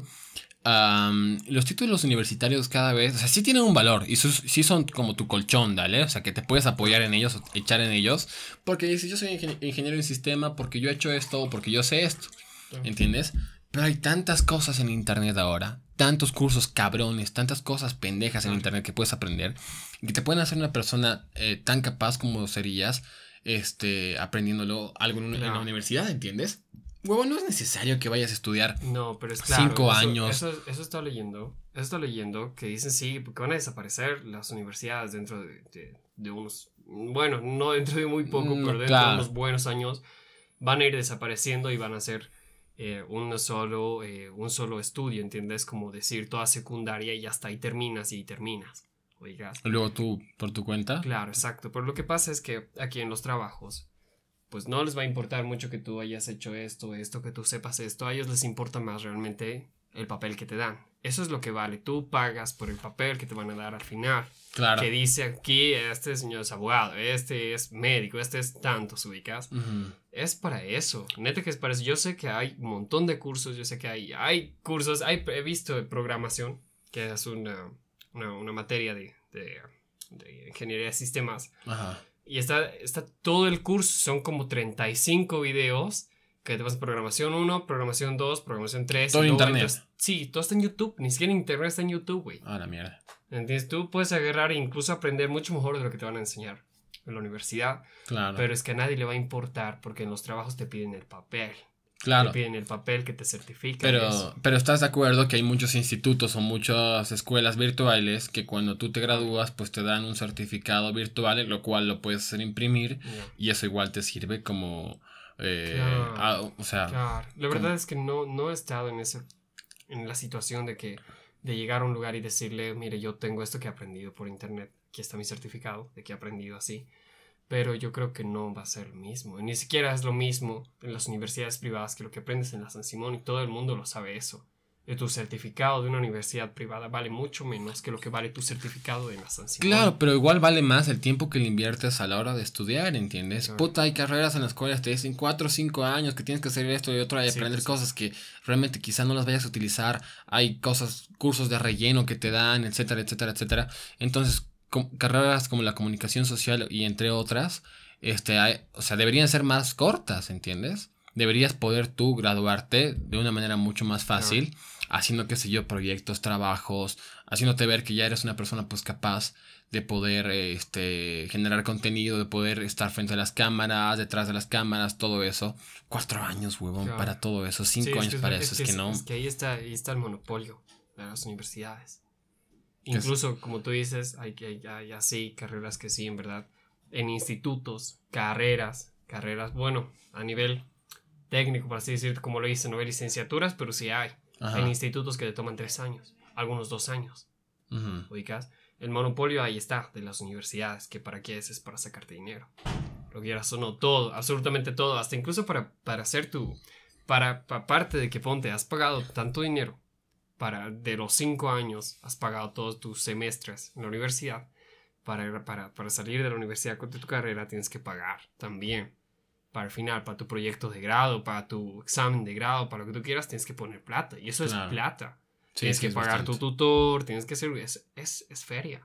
los títulos universitarios cada vez, o sea, sí tienen un valor y sí son como tu colchón, dale, o sea, que te puedes apoyar en ellos, echar en ellos, porque dices, yo soy ingeniero en sistema, porque yo he hecho esto, porque yo sé esto, ¿entiendes? Pero hay tantas cosas en internet ahora, tantos cursos cabrones, tantas cosas pendejas en internet que puedes aprender, y que te pueden hacer una persona eh, tan capaz como serías este, aprendiéndolo algo en, una- en la universidad, ¿entiendes? Huevo, no es necesario que vayas a estudiar. No, pero es claro. Cinco eso- años. Eso, eso está leyendo. Eso está leyendo que dicen sí, porque van a desaparecer las universidades dentro de, de- de unos. Bueno, no dentro de muy poco, Mm, pero dentro claro. de unos buenos años van a ir desapareciendo y van a ser eh, un, solo, eh, un solo estudio, ¿entiendes? Como decir toda secundaria y hasta ahí terminas y terminas. Oigas. Luego tú, por tu cuenta. Claro, exacto. Pero lo que pasa es que aquí en los trabajos, pues no les va a importar mucho que tú hayas hecho esto, esto, que tú sepas esto. A ellos les importa más realmente el papel que te dan. Eso es lo que vale. Tú pagas por el papel que te van a dar al final. Claro. Que dice aquí, este señor es abogado, este es médico, este es tantos, ubicas. Es para eso. Neta que es para eso. Yo sé que hay un montón de cursos, yo sé que hay, hay cursos, hay, he visto de programación, que es una, una, una materia de, de, de ingeniería de sistemas. Ajá. Y está, está todo el curso, son como 35 videos que te vas programación 1, programación 2, programación 3. Todo en internet. sí, todo está en YouTube, ni siquiera en internet está en YouTube, güey. A la mierda. ¿Entiendes? Tú puedes agarrar e incluso aprender mucho mejor de lo que te van a enseñar en la universidad, Claro. pero es que a nadie le va a importar porque en los trabajos te piden el papel. Claro. Te piden el papel que te certifica. Pero, eso. pero estás de acuerdo que hay muchos institutos o muchas escuelas virtuales que cuando tú te gradúas pues te dan un certificado virtual, lo cual lo puedes hacer imprimir y eso igual te sirve como... eh, Claro. ah, o sea, Claro, la como- verdad es que no, no he estado en ese, en la situación de que de llegar a un lugar y decirle, mire, yo tengo esto que he aprendido por internet, aquí está mi certificado de que he aprendido así, pero yo creo que no va a ser lo mismo, ni siquiera es lo mismo en las universidades privadas que lo que aprendes en la San Simón y todo el mundo lo sabe eso. De tu certificado de una universidad privada vale mucho menos que lo que vale tu certificado en la San Simón. Claro, pero igual vale más el tiempo que le inviertes a la hora de estudiar, ¿entiendes? Claro. Puta, hay carreras en las cuales te dicen 4 o 5 años que tienes que hacer esto y otro y Sí, aprender pues, cosas que realmente quizá no las vayas a utilizar. Hay cosas, cursos de relleno que te dan, etcétera, etcétera, etcétera. Entonces, carreras como la comunicación social y entre otras, este, hay- o sea, deberían ser más cortas, ¿entiendes? Deberías poder tú graduarte de una manera mucho más fácil, haciendo, qué sé yo, proyectos, trabajos, haciéndote ver que ya eres una persona pues capaz de poder este, generar contenido, de poder estar frente a las cámaras, detrás de las cámaras, todo eso. Cuatro años, huevón, Claro. para todo eso. Cinco años para es- eso. Es, es que no. Es que ahí está, ahí está el monopolio de las universidades. Incluso, como tú dices, hay, hay, hay así carreras que sí, en verdad. En institutos, carreras, carreras, bueno, a nivel técnico, por así decirlo, como lo dicen, no hay licenciaturas, pero sí hay. Ajá. En institutos que te toman tres años, algunos dos años, Ujú. ubicas. El monopolio ahí está, de las universidades, que para qué es, es para sacarte dinero. Lo quieras o no, todo, absolutamente todo, hasta incluso para, para hacer tu, para, pa- parte de que ponte, has pagado tanto dinero, para, de los cinco años, has pagado todos tus semestres en la universidad, para, para, para salir de la universidad con tu carrera tienes que pagar también. Para el final, para tu proyecto de grado, para tu examen de grado, para lo que tú quieras, tienes que poner plata. Y eso Claro. es plata. Sí, tienes que pagar tu tutor, tienes que hacer... Es, es, es feria.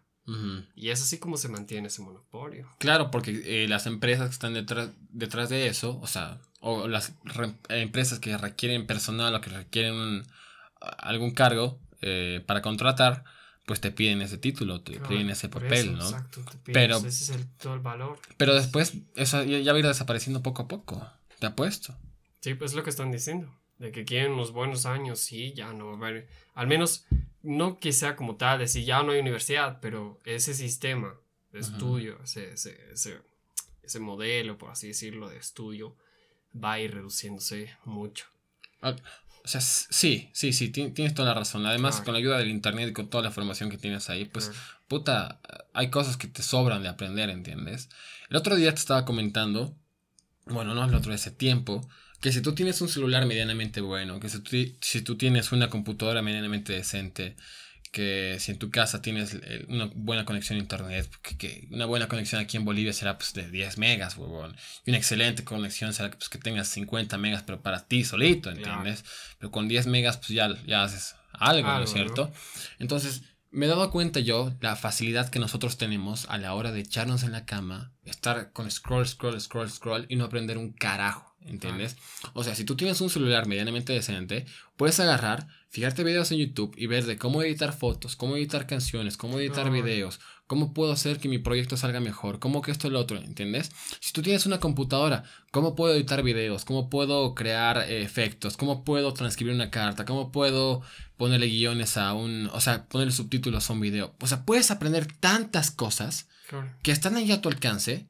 Y es así como se mantiene ese monopolio. Claro, porque eh, las empresas que están detrás, detrás de eso, o sea, o las re- empresas que requieren personal o que requieren algún cargo eh, para contratar, pues te piden ese título, te Claro, piden ese papel, eso, ¿no? Exacto, te pides, Pero- ese es el, todo el valor. Pero después eso ya, ya va a ir desapareciendo poco a poco, te apuesto. Sí, pues es lo que están diciendo. De que quieren unos buenos años, sí, ya no va a haber. Al menos, no que sea como tal, decir ya no hay universidad, pero ese sistema de estudio, ese, ese, ese, ese modelo, por así decirlo, de estudio, va a ir reduciéndose mucho. O sea, sí, sí, sí, ti- tienes toda la razón. Además, con la ayuda del internet y con toda la información que tienes ahí, pues puta, hay cosas que te sobran de aprender, ¿entiendes? El otro día te estaba comentando, bueno, no el otro, ese tiempo, que si tú tienes un celular medianamente bueno, que si tú, si tú tienes una computadora medianamente decente, que si en tu casa tienes una buena conexión a internet, que, que una buena conexión aquí en Bolivia será pues de 10 megas, huevón, y una excelente conexión será pues, que tengas 50 megas, pero para ti solito, ¿entiendes? Pero con 10 megas pues ya, ya haces algo, ¿no es cierto? Entonces, me he dado cuenta yo la facilidad que nosotros tenemos a la hora de echarnos en la cama, estar con scroll, scroll, scroll, scroll y no aprender un carajo, ¿entiendes? O sea, si tú tienes un celular medianamente decente, puedes agarrar, fijarte videos en YouTube y ver de cómo editar fotos, cómo editar canciones, cómo editar videos, cómo puedo hacer que mi proyecto salga mejor, cómo que esto y lo otro, ¿entiendes? Si tú tienes una computadora, ¿cómo puedo editar videos? ¿Cómo puedo crear eh, efectos? ¿Cómo puedo transcribir una carta? ¿Cómo puedo ponerle guiones a un, o sea, ponerle subtítulos a un video? O sea, puedes aprender tantas cosas que están ahí a tu alcance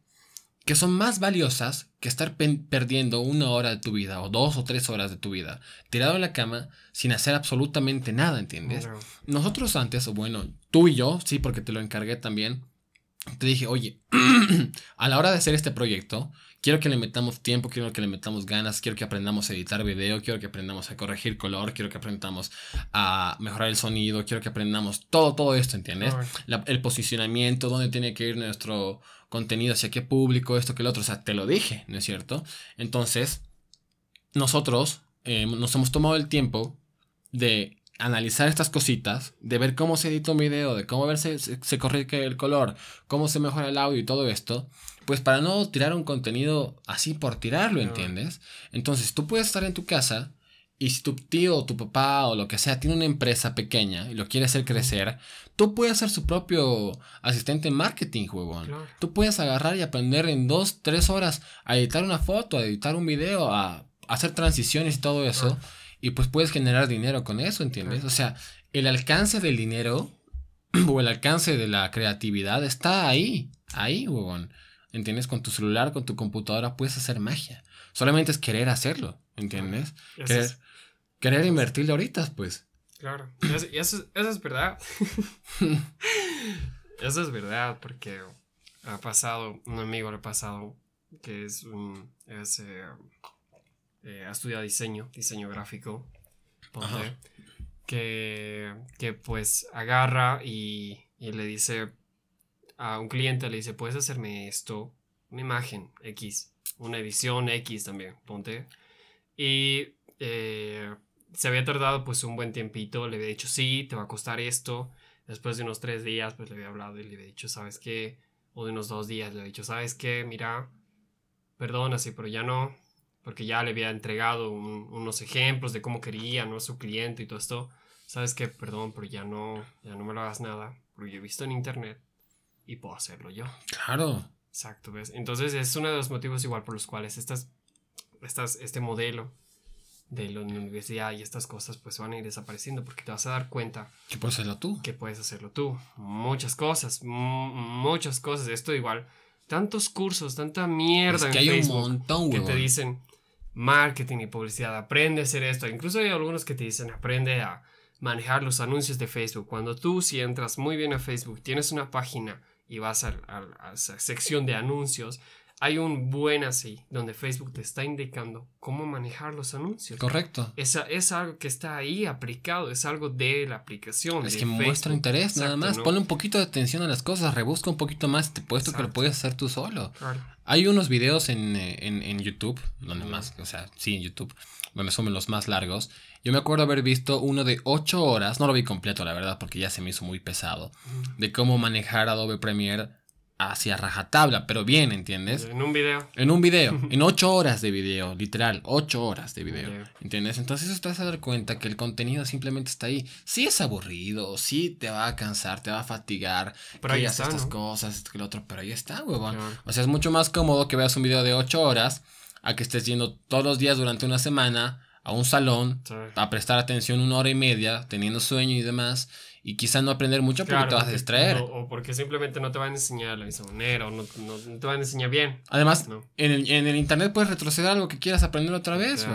que son más valiosas que estar perdiendo una hora de tu vida o dos o tres horas de tu vida tirado en la cama sin hacer absolutamente nada, ¿entiendes? Nosotros antes, o bueno, tú y yo, sí, porque te lo encargué también, te dije, oye, a la hora de hacer este proyecto, quiero que le metamos tiempo, quiero que le metamos ganas, quiero que aprendamos a editar video, quiero que aprendamos a corregir color, quiero que aprendamos a mejorar el sonido, quiero que aprendamos todo, todo esto, ¿entiendes? el posicionamiento, dónde tiene que ir nuestro contenido hacia qué público, esto que el otro. O sea, te lo dije, ¿no es cierto? Entonces, nosotros eh, nos hemos tomado el tiempo de analizar estas cositas, de ver cómo se edita un video, de cómo ver se, se, corrige el color, cómo se mejora el audio y todo esto, pues para no tirar un contenido así por tirarlo, ¿entiendes? Entonces tú puedes estar en tu casa y si tu tío o tu papá o lo que sea tiene una empresa pequeña y lo quiere hacer crecer, tú puedes ser su propio asistente en marketing, huevón. Tú puedes agarrar y aprender en dos, tres horas a editar una foto, a editar un video, a, hacer transiciones y todo eso. Y pues puedes generar dinero con eso, ¿entiendes? O sea, el alcance del dinero o el alcance de la creatividad está ahí, ahí, huevón. ¿Entiendes? Con tu celular, con tu computadora puedes hacer magia. Solamente es querer hacerlo, ¿entiendes? Querer, querer invertirle ahorita, pues. Claro, y eso, es verdad. eso es verdad, porque ha pasado, un amigo le ha pasado, que es un, es, eh, eh, ha estudiado diseño, diseño gráfico, que, que pues agarra y, y le dice a un cliente, le dice, puedes hacerme esto, una imagen X, una edición X también, ponte. Y eh, se había tardado pues un buen tiempito, le había dicho, sí, te va a costar esto. Después de unos tres días, pues le había hablado y le había dicho, ¿sabes qué? O de unos dos días le había dicho, ¿sabes qué? Mira, perdona, sí, pero ya no, porque ya le había entregado unos ejemplos de cómo quería, ¿no? Su cliente y todo esto. ¿Sabes qué? Perdón, pero ya no, ya no me lo hagas nada, porque yo he visto en internet y puedo hacerlo yo. Claro. Exacto, ¿ves? Entonces es uno de los motivos igual por los cuales estas, estas, este modelo de la universidad y estas cosas pues van a ir desapareciendo porque te vas a dar cuenta que puedes hacerlo tú que puedes hacerlo tú muchas cosas muchas cosas esto igual tantos cursos tanta mierda que hay un montón que te dicen marketing y publicidad aprende a hacer esto incluso hay algunos que te dicen aprende a manejar los anuncios de Facebook cuando tú si entras muy bien a Facebook tienes una página y vas a, a, a, a sección de anuncios hay un buen así, donde Facebook te está indicando cómo manejar los anuncios. Correcto. Es, es algo que está ahí aplicado, es algo de la aplicación. Es que muestra interés, nada más. Pone un poquito de atención a las cosas, rebusca un poquito más, te puesto que lo puedes hacer tú solo. Claro. Hay unos videos en, en, en YouTube, donde más, o sea, sí, en YouTube, donde son los más largos. Yo me acuerdo haber visto uno de 8 horas, no lo vi completo, la verdad, porque ya se me hizo muy pesado, de cómo manejar Adobe Premiere hacia rajatabla, pero bien, ¿entiendes? En un video. En un video, en ocho horas de video, literal, ocho horas de video, ¿entiendes? Entonces te vas a dar cuenta que el contenido simplemente está ahí. Sí es aburrido, sí te va a cansar, te va a fatigar, pero ahí está, estas cosas, esto que lo otro, pero ahí está, huevón. O sea, es mucho más cómodo que veas un video de ocho horas a que estés yendo todos los días durante una semana a un salón a prestar atención una hora y media, teniendo sueño y demás y quizás no aprender mucho porque te vas a distraer. O, porque simplemente no te van a enseñar la misma manera o no, no, te van a enseñar bien. Además, en, el, en, el, internet puedes retroceder algo que quieras aprender otra vez.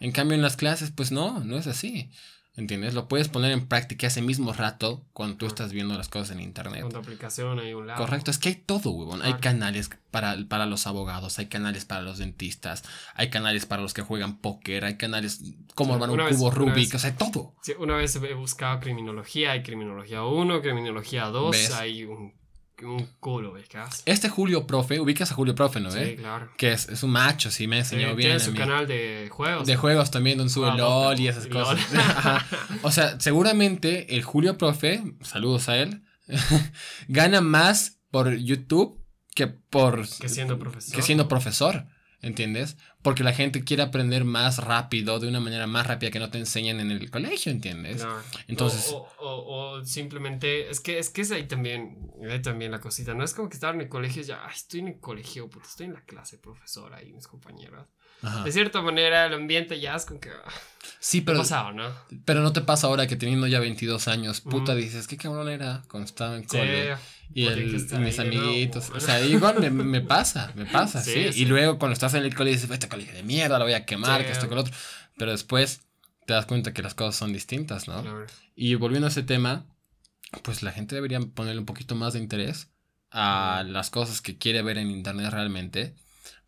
En cambio, en las clases, pues no, no es así. ¿Entiendes? Lo puedes poner en práctica ese mismo rato cuando tú estás viendo las cosas en internet. Con tu aplicación hay un lado. Correcto, es que hay todo, huevón. Hay canales para, para los abogados, hay canales para los dentistas, hay canales para los que juegan póker, hay canales como armar un cubo Rubik, o sea, todo. Sí, una vez he buscado criminología, hay criminología 1, criminología 2, hay un un culo, ubicas. Este Julio Profe, ubicas a Julio Profe, ¿no? Sí, claro. Que es, es un macho, sí, me enseñó bien. Tiene su canal de juegos. De juegos también, donde sube ah, LOL y esas cosas. o sea, seguramente el Julio Profe, saludos a él, gana más por YouTube que por. Que siendo profesor. Que siendo profesor. ¿Entiendes? Porque la gente quiere aprender más rápido, de una manera más rápida que no te enseñan en el colegio, ¿entiendes? Claro. Entonces- O, o- o- o simplemente. Es que, es que es ahí también. Ahí también la cosita. No es como que estar en el colegio y ya. Ay, estoy en el colegio, puta, estoy en la clase, profesora y mis compañeras. Ajá. De cierta manera, el ambiente ya es como que. ah, Sí, Pero pero, pasado, ¿no? pero no te pasa ahora que teniendo ya 22 años, puta, dices, qué cabrón era cuando estaba en Sí. cole. Y, el- mis ahí, ¿no? amiguitos. O sea, igual me, me pasa, me pasa, sí, Sí, Y luego cuando estás en el colegio dices, este colegio de mierda, lo voy a quemar, que esto, que lo otro. Pero después te das cuenta que las cosas son distintas, ¿no? Claro. Y volviendo a ese tema, pues la gente debería ponerle un poquito más de interés a las cosas que quiere ver en internet realmente.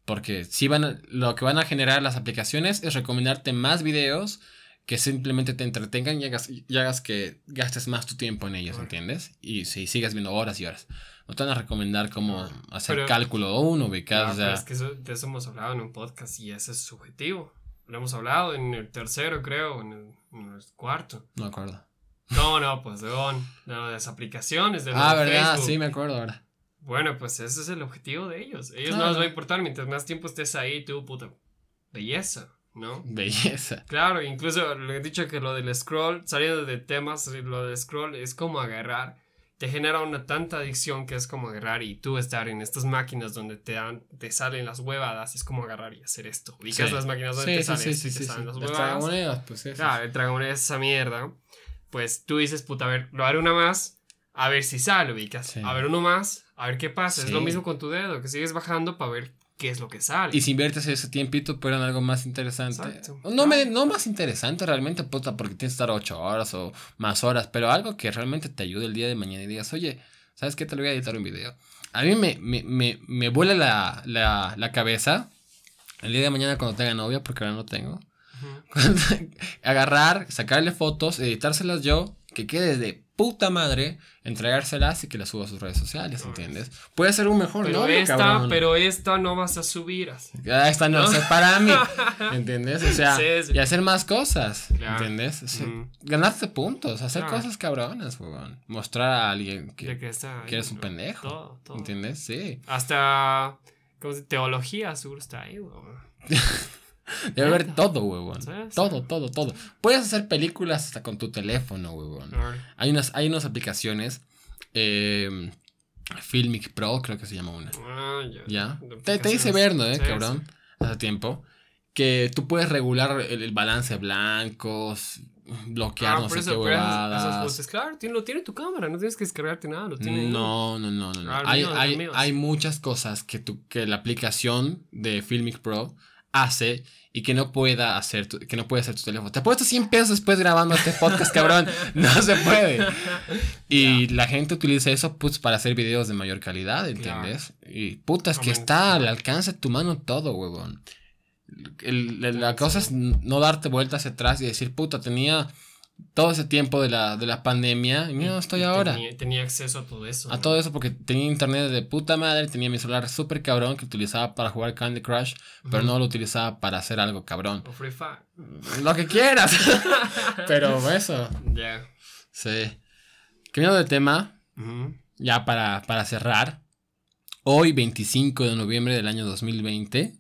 Porque si van lo que van a generar las aplicaciones es recomendarte más videos que simplemente te entretengan y hagas, y hagas que gastes más tu tiempo en ellos, Claro. ¿entiendes? Y si sigues viendo horas y horas. No te van a recomendar cómo hacer Pero- cálculo uno, ubicas. pero es que eso- de eso hemos hablado en un podcast y ese es subjetivo. Lo hemos hablado en el tercero, creo, en el, en el cuarto. No me acuerdo. No, no, pues de, on- de las aplicaciones, de Ah, verdad, Facebook. sí, me acuerdo ahora. Bueno, pues ese es el objetivo de ellos. Ellos no Claro. les va a importar mientras más tiempo estés ahí, tú, puta, belleza, ¿no? Belleza. Claro, incluso le he dicho que lo del scroll, saliendo de temas, lo del scroll es como agarrar, te genera una tanta adicción que es como agarrar y tú estar en estas máquinas donde te dan, te salen las huevadas, es como agarrar y hacer esto. Ubicas Sí. las máquinas donde te salen y te salen las huevadas. tragamonedas, pues eso. Claro, el dragón es esa mierda. Pues tú dices, puta, a ver, lo haré una más, a ver si sale, ubicas. Sí. A ver uno más, a ver qué pasa. Es lo mismo con tu dedo, que sigues bajando para ver qué es lo que sale. Y si inviertes ese tiempito, pero en algo más interesante. Exacto. No, me, no más interesante realmente, puta, porque tienes que estar ocho horas o más horas, pero algo que realmente te ayude el día de mañana y digas, oye, ¿sabes qué? Te lo voy a editar un video. A mí me, me, me, me vuela la, la, la cabeza el día de mañana cuando tenga novia, porque ahora no tengo. Agarrar, sacarle fotos, editárselas yo, que quede de puta madre, entregárselas y que las suba a sus redes sociales. ¿entiendes? Puede ser un mejor Pero novio, esta, cabrón. pero esta no vas a subir así. Ah, esta no, ¿No? es para mí. ¿Entiendes? O sea, Sí, sí. y hacer más cosas. Claro. ¿Entiendes? O sea. Ganarte puntos, hacer Claro. cosas cabronas, weón. Mostrar a alguien que, que, está que eres un ¿no? pendejo. Todo, todo. ¿Entiendes? Sí. Hasta ¿cómo se- teología sur está ahí, weón. Debe haber todo. Sí, sí. Todo, todo, todo. Puedes hacer películas hasta con tu teléfono. Claro. Hay unas, hay unas aplicaciones. eh, Filmic Pro, creo que se llama una. Ah, ya. ¿Ya? Te, te hice ver, ¿no? Eh, Sí, cabrón. Hace tiempo. Que tú puedes regular el, el balance de blancos, bloquear Ah, no por sé eso, qué esas- esas cosas. Claro, lo tiene tu cámara, no tienes que descargarte nada, lo tiene. No, no, no, no. no. Ah, hay, mío, hay, mío, hay muchas cosas que, tu, que la aplicación de Filmic Pro hace y que no pueda hacer tu, que no puede hacer tu teléfono. Te puesto 100 pesos después grabando este podcast, cabrón. No se puede. Y la gente utiliza eso pues para hacer videos de mayor calidad, ¿entiendes? Y puta, es que está al alcance de tu mano todo, huevón. El- el- la cosa es no darte vuelta hacia atrás y decir, puta, tenía todo ese tiempo de la, de la pandemia y mira, dónde estoy ahora. Tenía, tenía acceso a todo eso. A ¿no? todo eso porque tenía internet de puta madre, tenía mi celular súper cabrón que utilizaba para jugar Candy Crush, pero no lo utilizaba para hacer algo cabrón. O Free Fire. Lo que quieras. pero eso, Ya. sí. Cambiando de tema, ya para, para cerrar, hoy 25 de noviembre del año 2020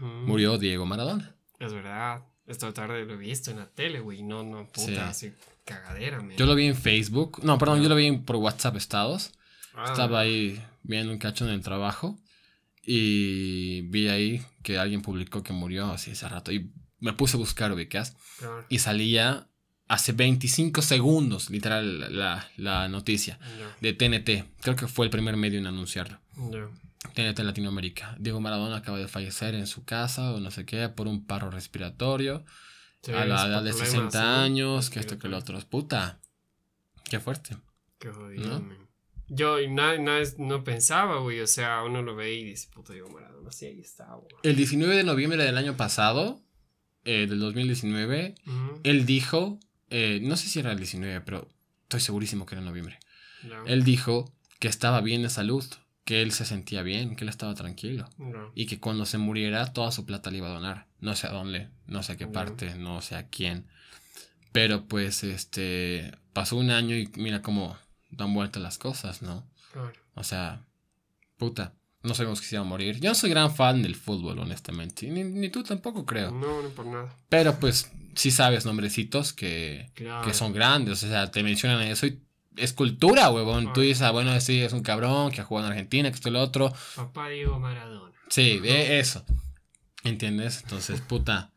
Ujú. murió Diego Maradona. Es verdad. Esta tarde lo he visto en la tele, güey. No, no, puta, así cagadera, man. Yo lo vi en Facebook, no, perdón, yo lo vi en- por WhatsApp estados. Ah, Estaba ahí viendo un cacho en el trabajo y vi ahí que alguien publicó que murió así hace rato y me puse a buscar ubicas claro. y salía hace 25 segundos literal la, la noticia de TNT. Creo que fue el primer medio en anunciarlo. Ya. TNT Latinoamérica. Diego Maradona acaba de fallecer en su casa o no sé qué por un paro respiratorio Sí, a la edad de problemas, 60 ¿sí? años, que esto que lo otro. Puta. Qué fuerte. Qué jodido, ¿No? Yo no pensaba, güey. O sea, uno lo ve y dice, puta, Diego Maradona. Sí, ahí está, güey. El 19 de noviembre del año pasado, eh, del 2019, Ujú, él dijo, eh, no sé si era el 19, pero estoy segurísimo que era noviembre. Él dijo que estaba bien de salud, que él se sentía bien, que él estaba tranquilo. Y que cuando se muriera, toda su plata le iba a donar. No sé a dónde, no sé a qué parte, no sé a quién. Pero pues, este, pasó un año y mira cómo dan vuelta las cosas, ¿no? Claro. O sea, puta. no sabemos que se iba a morir. Yo no soy gran fan del fútbol, honestamente. Ni, ni tú tampoco creo. No, no por nada. Pero pues sí sabes nombrecitos que, Claro. que son grandes. O sea, te mencionan eso y es cultura, huevón. Tú dices, ah, bueno, sí, es un cabrón que ha jugado en Argentina, que esto y lo otro. Papá Diego Maradona. Sí, e- eso. ¿Entiendes? Entonces, puta.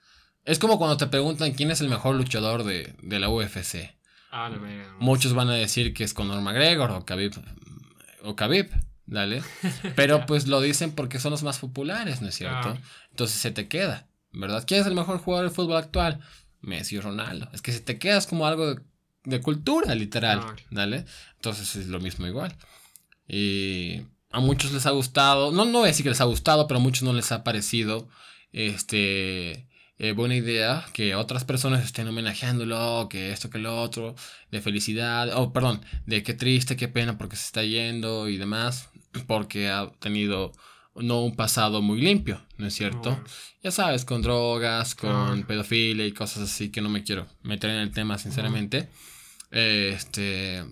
Es como cuando te preguntan quién es el mejor luchador de, de la UFC. Ah, la verga. no. Muchos van a decir que es Conor McGregor o Khabib. O Khabib, dale. Pero pues lo dicen porque son los más populares, ¿no es cierto? Entonces se te queda, ¿verdad? ¿Quién es el mejor jugador de fútbol actual? Messi o Ronaldo. Es que se te quedas como algo de, de cultura, literal, Claro. ¿dale? Entonces es lo mismo igual. Y a muchos les ha gustado, no, no voy a decir que les ha gustado, pero a muchos no les ha parecido este, eh, buena idea que otras personas estén homenajeándolo, que esto, que lo otro, de felicidad, oh, perdón, de qué triste, qué pena porque se está yendo y demás, porque ha tenido no un pasado muy limpio, ¿no es cierto? Ya sabes, con drogas, con Ah. pedofilia y cosas así que no me quiero meter en el tema, sinceramente. Este,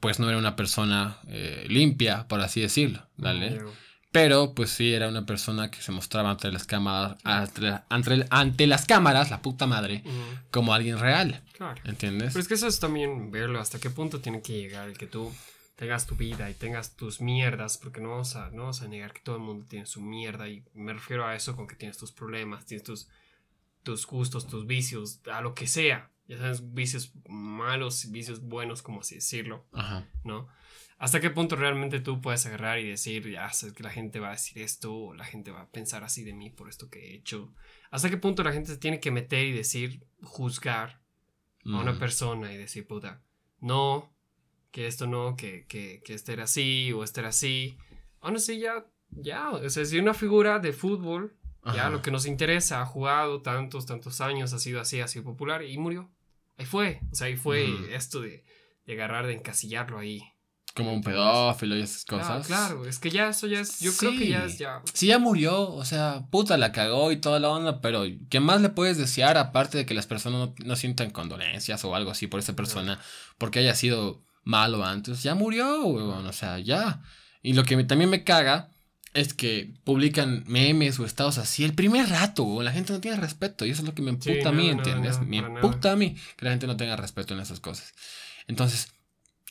pues no era una persona eh, limpia, por así decirlo, ¿vale? Pero pues sí era una persona que se mostraba ante las cámaras, ante, ante- ante las cámaras, la puta madre, como alguien real, Claro. ¿entiendes? Pero es que eso es también verlo hasta qué punto tiene que llegar el que tú tengas tu vida y tengas tus mierdas, porque no vamos a, no vamos a negar que todo el mundo tiene su mierda y me refiero a eso con que tienes tus problemas, tienes tus, tus gustos, tus vicios, a lo que sea, ya sabes, vicios malos, vicios buenos, como así decirlo, Ajá. ¿no? ¿Hasta qué punto realmente tú puedes agarrar y decir, ya sé que la gente va a decir esto, o la gente va a pensar así de mí por esto que he hecho? ¿Hasta qué punto la gente se tiene que meter y decir, juzgar a una persona y decir, puta, no, que esto no, que, que, que este era así o este era así. Aún así, ya, ya, o sea, si una figura de fútbol, ya lo que nos interesa, ha jugado tantos, tantos años, ha sido así, ha sido popular y murió. Ahí fue, o sea, ahí fue esto de, de agarrar, de encasillarlo ahí. Como un pedófilo y esas cosas. claro, es que ya eso ya es, yo creo que ya es ya... Sí, ya murió, o sea, puta, la cagó y toda la onda, pero ¿qué más le puedes desear aparte de que las personas no, no sientan condolencias o algo así por esa persona porque haya sido malo antes? Ya murió, weón, o sea, ya. Y lo que me- también me caga es que publican memes o estados así el primer rato, la gente no tiene respeto y eso es lo que me emputa Sí, a mí, ¿entiendes? me emputa a mí que la gente no tenga respeto en esas cosas. Entonces,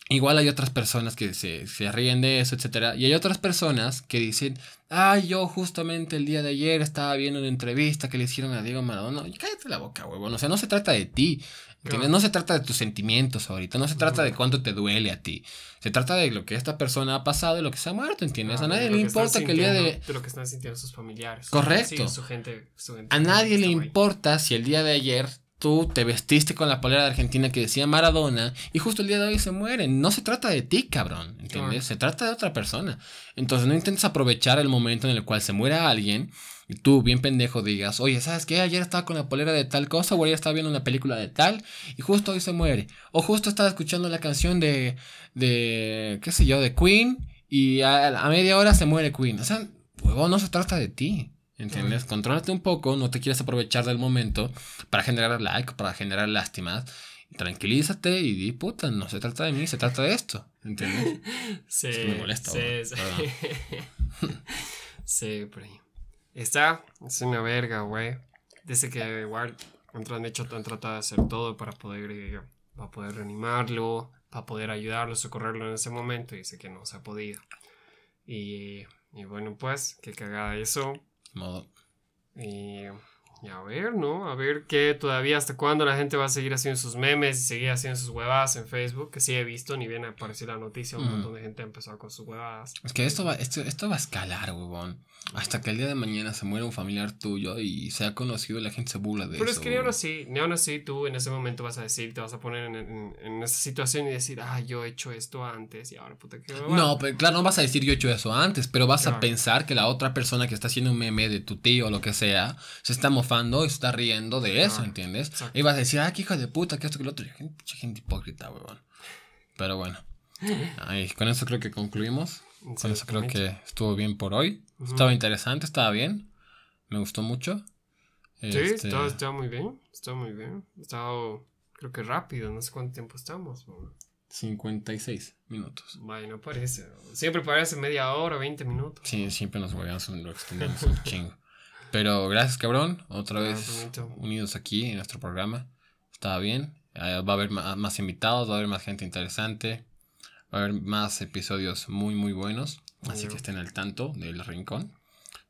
Igual hay otras personas que se, se ríen de eso, etcétera. Y hay otras personas que dicen, ah, yo justamente el día de ayer estaba viendo una entrevista que le hicieron a Diego Maradona. Y cállate la boca, huevón. O sea, no se trata de ti. No se trata de tus sentimientos ahorita. No se trata de cuánto te duele a ti. Se trata de lo que esta persona ha pasado y lo que se ha muerto, ¿entiendes? Ah, a nadie de le importa que el día de... de lo que están sintiendo sus familiares. Correcto. Sí, su gente, su gente A nadie le ahí. importa si el día de ayer tú te vestiste con la polera de Argentina que decía Maradona y justo el día de hoy se mueren. No se trata de ti, cabrón, ¿entiendes? Se trata de otra persona. Entonces no intentes aprovechar el momento en el cual se muera alguien y tú, bien pendejo, digas, oye, ¿sabes qué? Ayer estaba con la polera de tal cosa o ayer estaba viendo una película de tal y justo hoy se muere. O justo estaba escuchando la canción de, de qué sé yo, de Queen y a, a media hora se muere Queen. O sea, huevón, no se trata de ti. ¿Entiendes? Contrólate un poco, no te quieres aprovechar del momento para generar like, para generar lástimas. Tranquilízate y di puta, no se trata de mí, se trata de esto. ¿Entiendes? Sí, Es que me molesta, sí, sí. sí, pero está, es una verga, güey. Dice que igual han, hecho, han tratado de hacer todo para poder, eh, para poder reanimarlo, para poder ayudarlo, socorrerlo en ese momento. Y dice que no se ha podido. Y, y bueno, pues, qué cagada eso. Modo. Y, y a ver, ¿no? A ver qué todavía, hasta cuándo la gente va a seguir haciendo sus memes y seguir haciendo sus huevadas en Facebook, que sí he visto, ni bien apareció la noticia, un Ujú. montón de gente ha empezado con sus huevadas. Es que esto va, esto, esto va a escalar, huevón. Hasta que el día de mañana se muera un familiar tuyo y sea conocido y la gente se burla de Pero eso. es que ni aún así, ni aún así tú en ese momento vas a decir, te vas a poner en, en- en esa situación y decir, ah, yo he hecho esto antes y ahora puta que huevada". No, pero claro, no vas a decir yo he hecho eso antes, pero vas a pensar que la otra persona que está haciendo un meme de tu tío o lo que sea, se está mofando y se está riendo de eso. ¿entiendes? Exacto. Y vas a decir, ah, qué hijo de puta, que esto, que lo otro. Gente, gente hipócrita, huevón. Pero bueno. Ay, con eso creo que concluimos. Con eso creo que estuvo bien por hoy. Estaba interesante, estaba bien. Me gustó mucho. Sí, Este, está, está muy bien, está muy bien. Estado, creo que rápido, no sé cuánto tiempo estamos. ¿no? 56 minutos. Bueno, parece. Siempre parece media hora, 20 minutos. Sí, siempre nos volvemos lo extendemos un chingo. Pero gracias, cabrón. Otra vez unidos aquí en nuestro programa. Estaba bien. Eh, va a haber más invitados, va a haber más gente interesante. Va a haber más episodios muy, muy buenos. Así que estén al tanto del Rincón.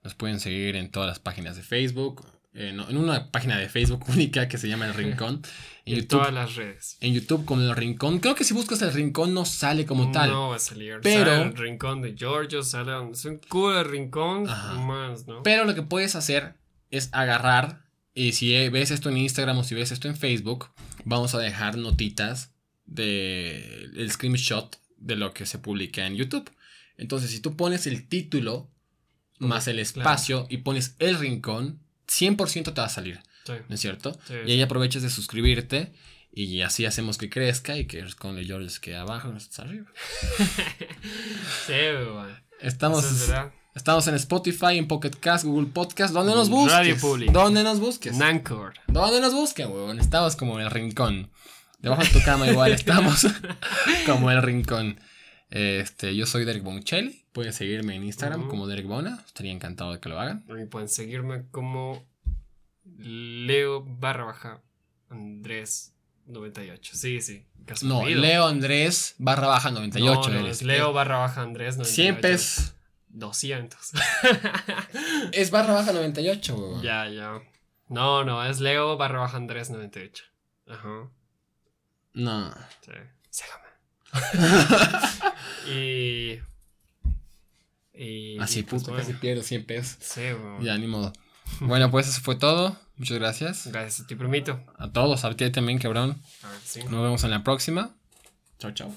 Nos pueden seguir en todas las páginas de Facebook. en una página de Facebook única que se llama El Rincón. En YouTube, todas las redes. en YouTube como El Rincón. Creo que si buscas El Rincón no sale como tal. No va a salir. Pero- Sale el rincón de Giorgio, sale es un cool rincón Ajá. más, ¿no? Pero lo que puedes hacer es agarrar y si ves esto en Instagram o si ves esto en Facebook, vamos a dejar notitas de el screenshot de lo que se publica en YouTube. Entonces, si tú pones el título más el espacio y pones el rincón, 100% te va a salir, Sí. ¿no es cierto? Sí. Y ahí aprovechas de suscribirte y así hacemos que crezca y que el rincón de George quede abajo y nosotros arriba. Sí, weón. Estamos es. Estamos en Spotify, en Pocket Cast, Google Podcast, donde nos busques. Radio Public. Donde nos busques. Nancor. Donde nos busquen, huevón. Estamos como en el rincón. Debajo de tu cama igual estamos como el rincón. Este, yo soy Derek Bonchelli. Pueden seguirme en Instagram Ujú. como Derek Bona. Estaría encantado de que lo hagan. Y pueden seguirme como Leo barra baja Andrés 98. Sí, sí. No. Leo Andrés barra baja 98 No, es Leo barra baja Andrés 98. Siempre es, 200. es barra baja 98, huevón. ya, ya. No, no, es Leo barra baja Andrés 98. Ajá. No. Sí. Y. Y. Así, y pues, puto, bueno. casi pierdo 100 pesos. Sí, weón. Ya, ni modo. Bueno, pues eso fue todo. Muchas gracias. Gracias a ti, primito. A todos, a ti también, cabrón. A ver, sí. Nos vemos en la próxima. Chao, chao.